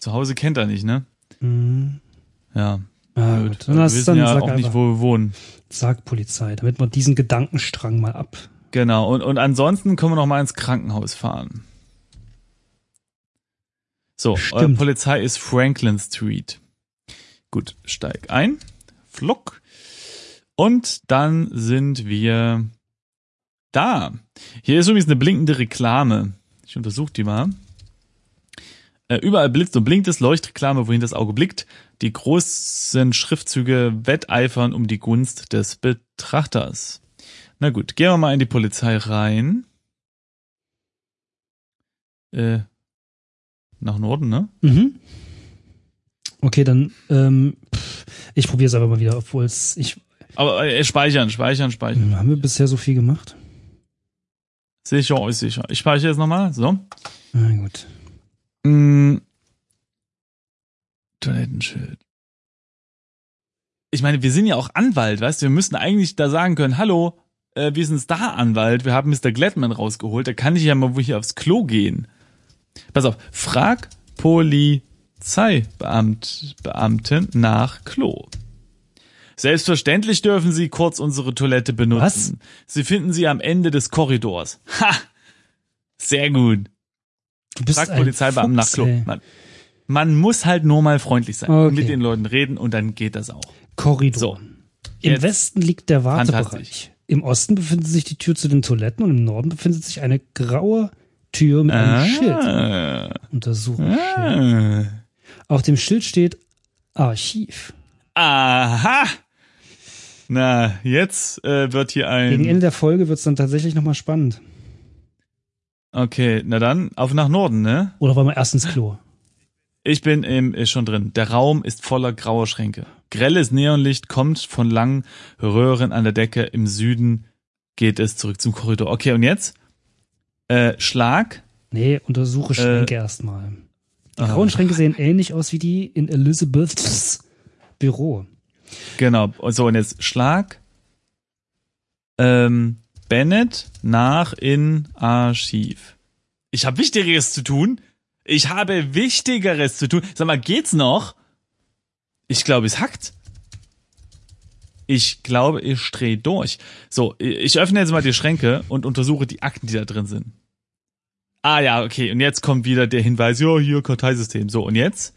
zu Hause kennt er nicht, ne? Mhm. Ja, Ah, gut. Dann, wir lass, wissen dann ja auch nicht, wo wir wohnen. sag Polizei, damit wir diesen Gedankenstrang mal ab. Genau, und, und ansonsten können wir noch mal ins Krankenhaus fahren. So, äh, Stimmt. Polizei ist Franklin Street. Gut, steig ein. Fluck. Und dann sind wir da. Hier ist übrigens eine blinkende Reklame. Ich untersuche die mal. Äh, überall blitzt und blinkt es, Leuchtreklame, wohin das Auge blickt. Die großen Schriftzüge wetteifern um die Gunst des Betrachters. Na gut, gehen wir mal in die Polizei rein. Äh, nach Norden, ne? Mhm. Okay, dann, ähm, Ich probiere es aber mal wieder, obwohl es ich. Aber äh, speichern, speichern, speichern. Haben wir bisher so viel gemacht? Sicher, ist sicher. Ich speichere jetzt nochmal. So. Na gut. Mm. Toilettenschild. Ich meine, wir sind ja auch Anwalt, weißt du? Wir müssten eigentlich da sagen können, hallo, äh, wir sind Star-Anwalt, wir haben Mr. Gladman rausgeholt, da kann ich ja mal wo ich aufs Klo gehen. Pass auf, frag Polizeibeamten nach Klo. Selbstverständlich dürfen Sie kurz unsere Toilette benutzen. Was? Sie finden sie am Ende des Korridors. Ha! Sehr gut. Du bist Frag Polizeibeamten nach Klo. Man, man muss halt nur mal freundlich sein Okay. mit den Leuten reden und dann geht das auch. Korridor. So. Im Jetzt. Westen liegt der Wartebereich. Im Osten befindet sich die Tür zu den Toiletten und im Norden befindet sich eine graue Tür mit einem Schild. Ah, Untersuchungsschild. ah. Auf dem Schild steht Archiv. Aha! Na, jetzt äh, wird hier Gegen ein. Ende der Folge wird's dann tatsächlich nochmal spannend. Okay, na dann, auf nach Norden, ne? Oder wollen wir erst ins Klo? Ich bin im, ist schon drin. Der Raum ist voller grauer Schränke. Grelles Neonlicht kommt von langen Röhren an der Decke. Im Süden geht es zurück zum Korridor. Okay, und jetzt? Äh, Schlag. Nee, untersuche Schränke erstmal. Die grauen Schränke sehen ähnlich aus wie die in Elizabeths Büro. Genau. So, und jetzt Schlag. Ähm, Bennett nach in Archiv. Ich habe Wichtigeres zu tun. Ich habe Wichtigeres zu tun. Sag mal, geht's noch? Ich glaube, es hackt. Ich glaube, ich drehe durch. So, ich öffne jetzt mal die Schränke und untersuche die Akten, die da drin sind. Ah ja, okay. Und jetzt kommt wieder der Hinweis, ja, hier Karteisystem. So, und jetzt?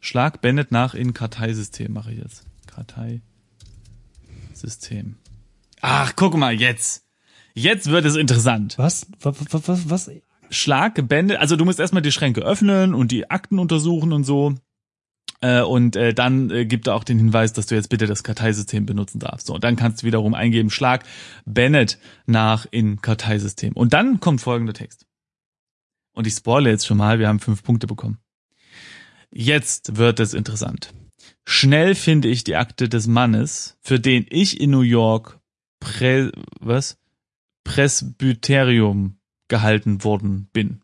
Schlag Bennett nach in Karteisystem mache ich jetzt. Karteisystem. Ach, guck mal, jetzt. Jetzt wird es interessant. Was? Was? Was? was? Schlag Bennett, also du musst erstmal die Schränke öffnen und die Akten untersuchen und so. Äh, und äh, dann äh, gibt er auch den Hinweis, dass du jetzt bitte das Karteisystem benutzen darfst. So, und dann kannst du wiederum eingeben, Schlag Bennett nach in Karteisystem. Und dann kommt folgender Text. Und ich spoilere jetzt schon mal, wir haben fünf Punkte bekommen. Jetzt wird es interessant. Schnell finde ich die Akte des Mannes, für den ich in New York Prä, was? Presbyterium gehalten worden bin.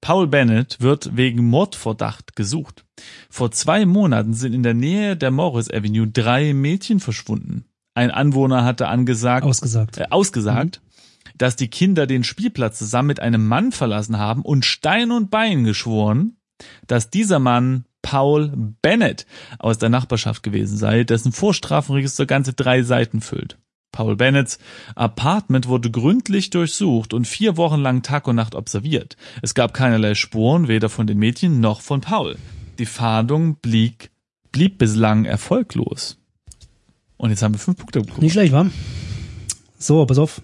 Paul Bennett wird wegen Mordverdacht gesucht. Vor zwei Monaten sind in der Nähe der Morris Avenue drei Mädchen verschwunden. Ein Anwohner hatte angesagt, Ausgesagt. äh, ausgesagt, dass die Kinder den Spielplatz zusammen mit einem Mann verlassen haben und Stein und Bein geschworen, dass dieser Mann Paul Bennett aus der Nachbarschaft gewesen sei, dessen Vorstrafenregister ganze drei Seiten füllt. Paul Bennetts Apartment wurde gründlich durchsucht und vier Wochen lang Tag und Nacht observiert. Es gab keinerlei Spuren, weder von den Mädchen noch von Paul. Die Fahndung blieb, blieb bislang erfolglos. Und jetzt haben wir fünf Punkte bekommen. Nicht schlecht, wa? So, pass auf.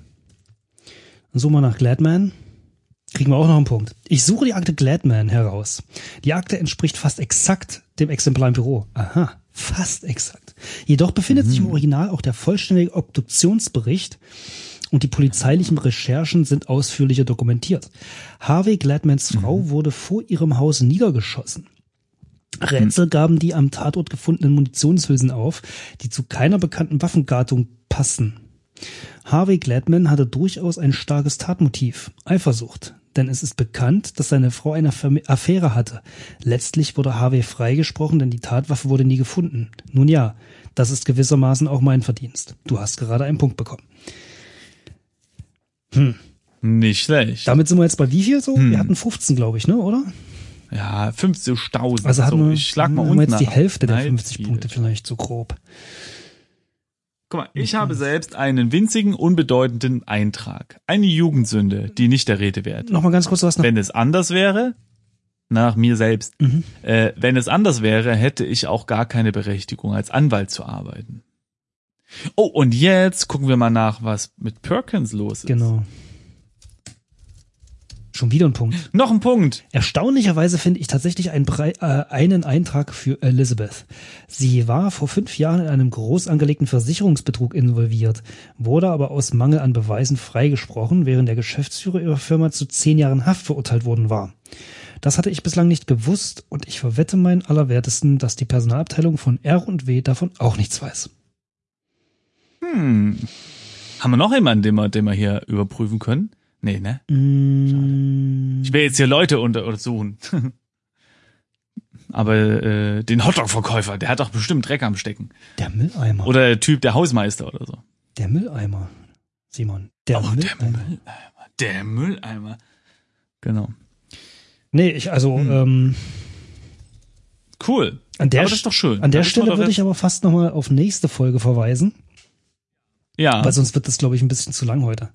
Dann suchen wir nach Gladman. Kriegen wir auch noch einen Punkt. Ich suche die Akte Gladman heraus. Die Akte entspricht fast exakt dem Exemplar im Büro. Aha, fast exakt. Jedoch befindet sich im Original auch der vollständige Obduktionsbericht und die polizeilichen Recherchen sind ausführlicher dokumentiert. Harvey Gladmans Frau wurde vor ihrem Haus niedergeschossen. Rätsel gaben die am Tatort gefundenen Munitionshülsen auf, die zu keiner bekannten Waffengattung passen. Harvey Gladman hatte durchaus ein starkes Tatmotiv, Eifersucht, denn es ist bekannt, dass seine Frau eine Affäre hatte. Letztlich wurde Harvey freigesprochen, denn die Tatwaffe wurde nie gefunden. Nun ja, das ist gewissermaßen auch mein Verdienst. Du hast gerade einen Punkt bekommen. Nicht schlecht. Damit sind wir jetzt bei wie viel so? Wir hatten 15, glaube ich, ne, oder? Ja, 50.000. Also hatten so, wir, ich schlag mal haben unten wir jetzt die. Hälfte der Nein, 50 viele. Punkte vielleicht so grob. Guck mal, ich habe selbst einen winzigen, unbedeutenden Eintrag. Eine Jugendsünde, die nicht der Rede wert. Nochmal ganz kurz was noch. Wenn es anders wäre, nach mir selbst, Mhm. äh, wenn es anders wäre, hätte ich auch gar keine Berechtigung, als Anwalt zu arbeiten. Oh, und jetzt gucken wir mal nach, was mit Perkins los ist. Genau. Schon wieder ein Punkt. Noch ein Punkt. Erstaunlicherweise finde ich tatsächlich einen, Brei äh, einen Eintrag für Elizabeth. Sie war vor fünf Jahren in einem groß angelegten Versicherungsbetrug involviert, wurde aber aus Mangel an Beweisen freigesprochen, während der Geschäftsführer ihrer Firma zu zehn Jahren Haft verurteilt worden war. Das hatte ich bislang nicht gewusst und ich verwette meinen Allerwertesten, dass die Personalabteilung von R&W davon auch nichts weiß. Hm. Haben wir noch jemanden, den wir, den wir hier überprüfen können? Nee, ne? Mm, Ich will jetzt hier Leute unter untersuchen. Aber äh, den Hotdog-Verkäufer, der hat doch bestimmt Dreck am Stecken. der Mülleimer. Oder der Typ, der Hausmeister oder so. der Mülleimer. Simon. Der oh, der Mülleimer. Mülleimer. Der Mülleimer. Genau. Nee, ich, also, Hm. ähm, Cool. an der, Aber das ist doch schön. an der Stelle würde ich aber fast nochmal auf nächste Folge verweisen, Ja. weil sonst wird das, glaube ich, ein bisschen zu lang heute.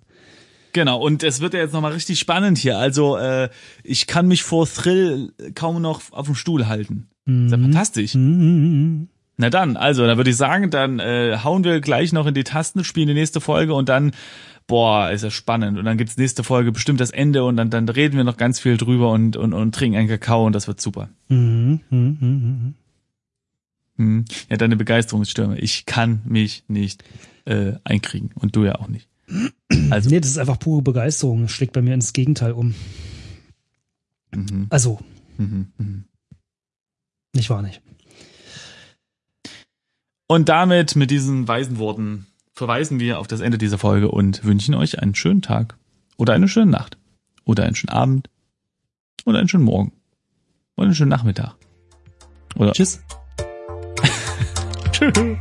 Genau, und es wird ja jetzt nochmal richtig spannend hier. Also, äh, ich kann mich vor Thrill kaum noch auf dem Stuhl halten. Ist ja fantastisch. Mhm. Na dann, also, da würde ich sagen, dann äh, hauen wir gleich noch in die Tasten, spielen die nächste Folge und dann, boah, ist ja spannend. Und dann gibt's nächste Folge bestimmt das Ende und dann, dann reden wir noch ganz viel drüber und, und, und trinken einen Kakao und das wird super. Mhm. Mhm. Mhm. Hm. Ja, deine Begeisterungsstürme. Ich kann mich nicht äh, einkriegen und du ja auch nicht. Also, Nee, das ist einfach pure Begeisterung. Das schlägt bei mir ins Gegenteil um. mhm, Also, mhm, mhm. nicht wahr nicht. Und damit, mit diesen weisen Worten, verweisen wir auf das Ende dieser Folge und wünschen euch einen schönen Tag oder eine schöne Nacht oder einen schönen Abend oder einen schönen Morgen oder einen schönen Nachmittag. Oder Tschüss. Tschüss.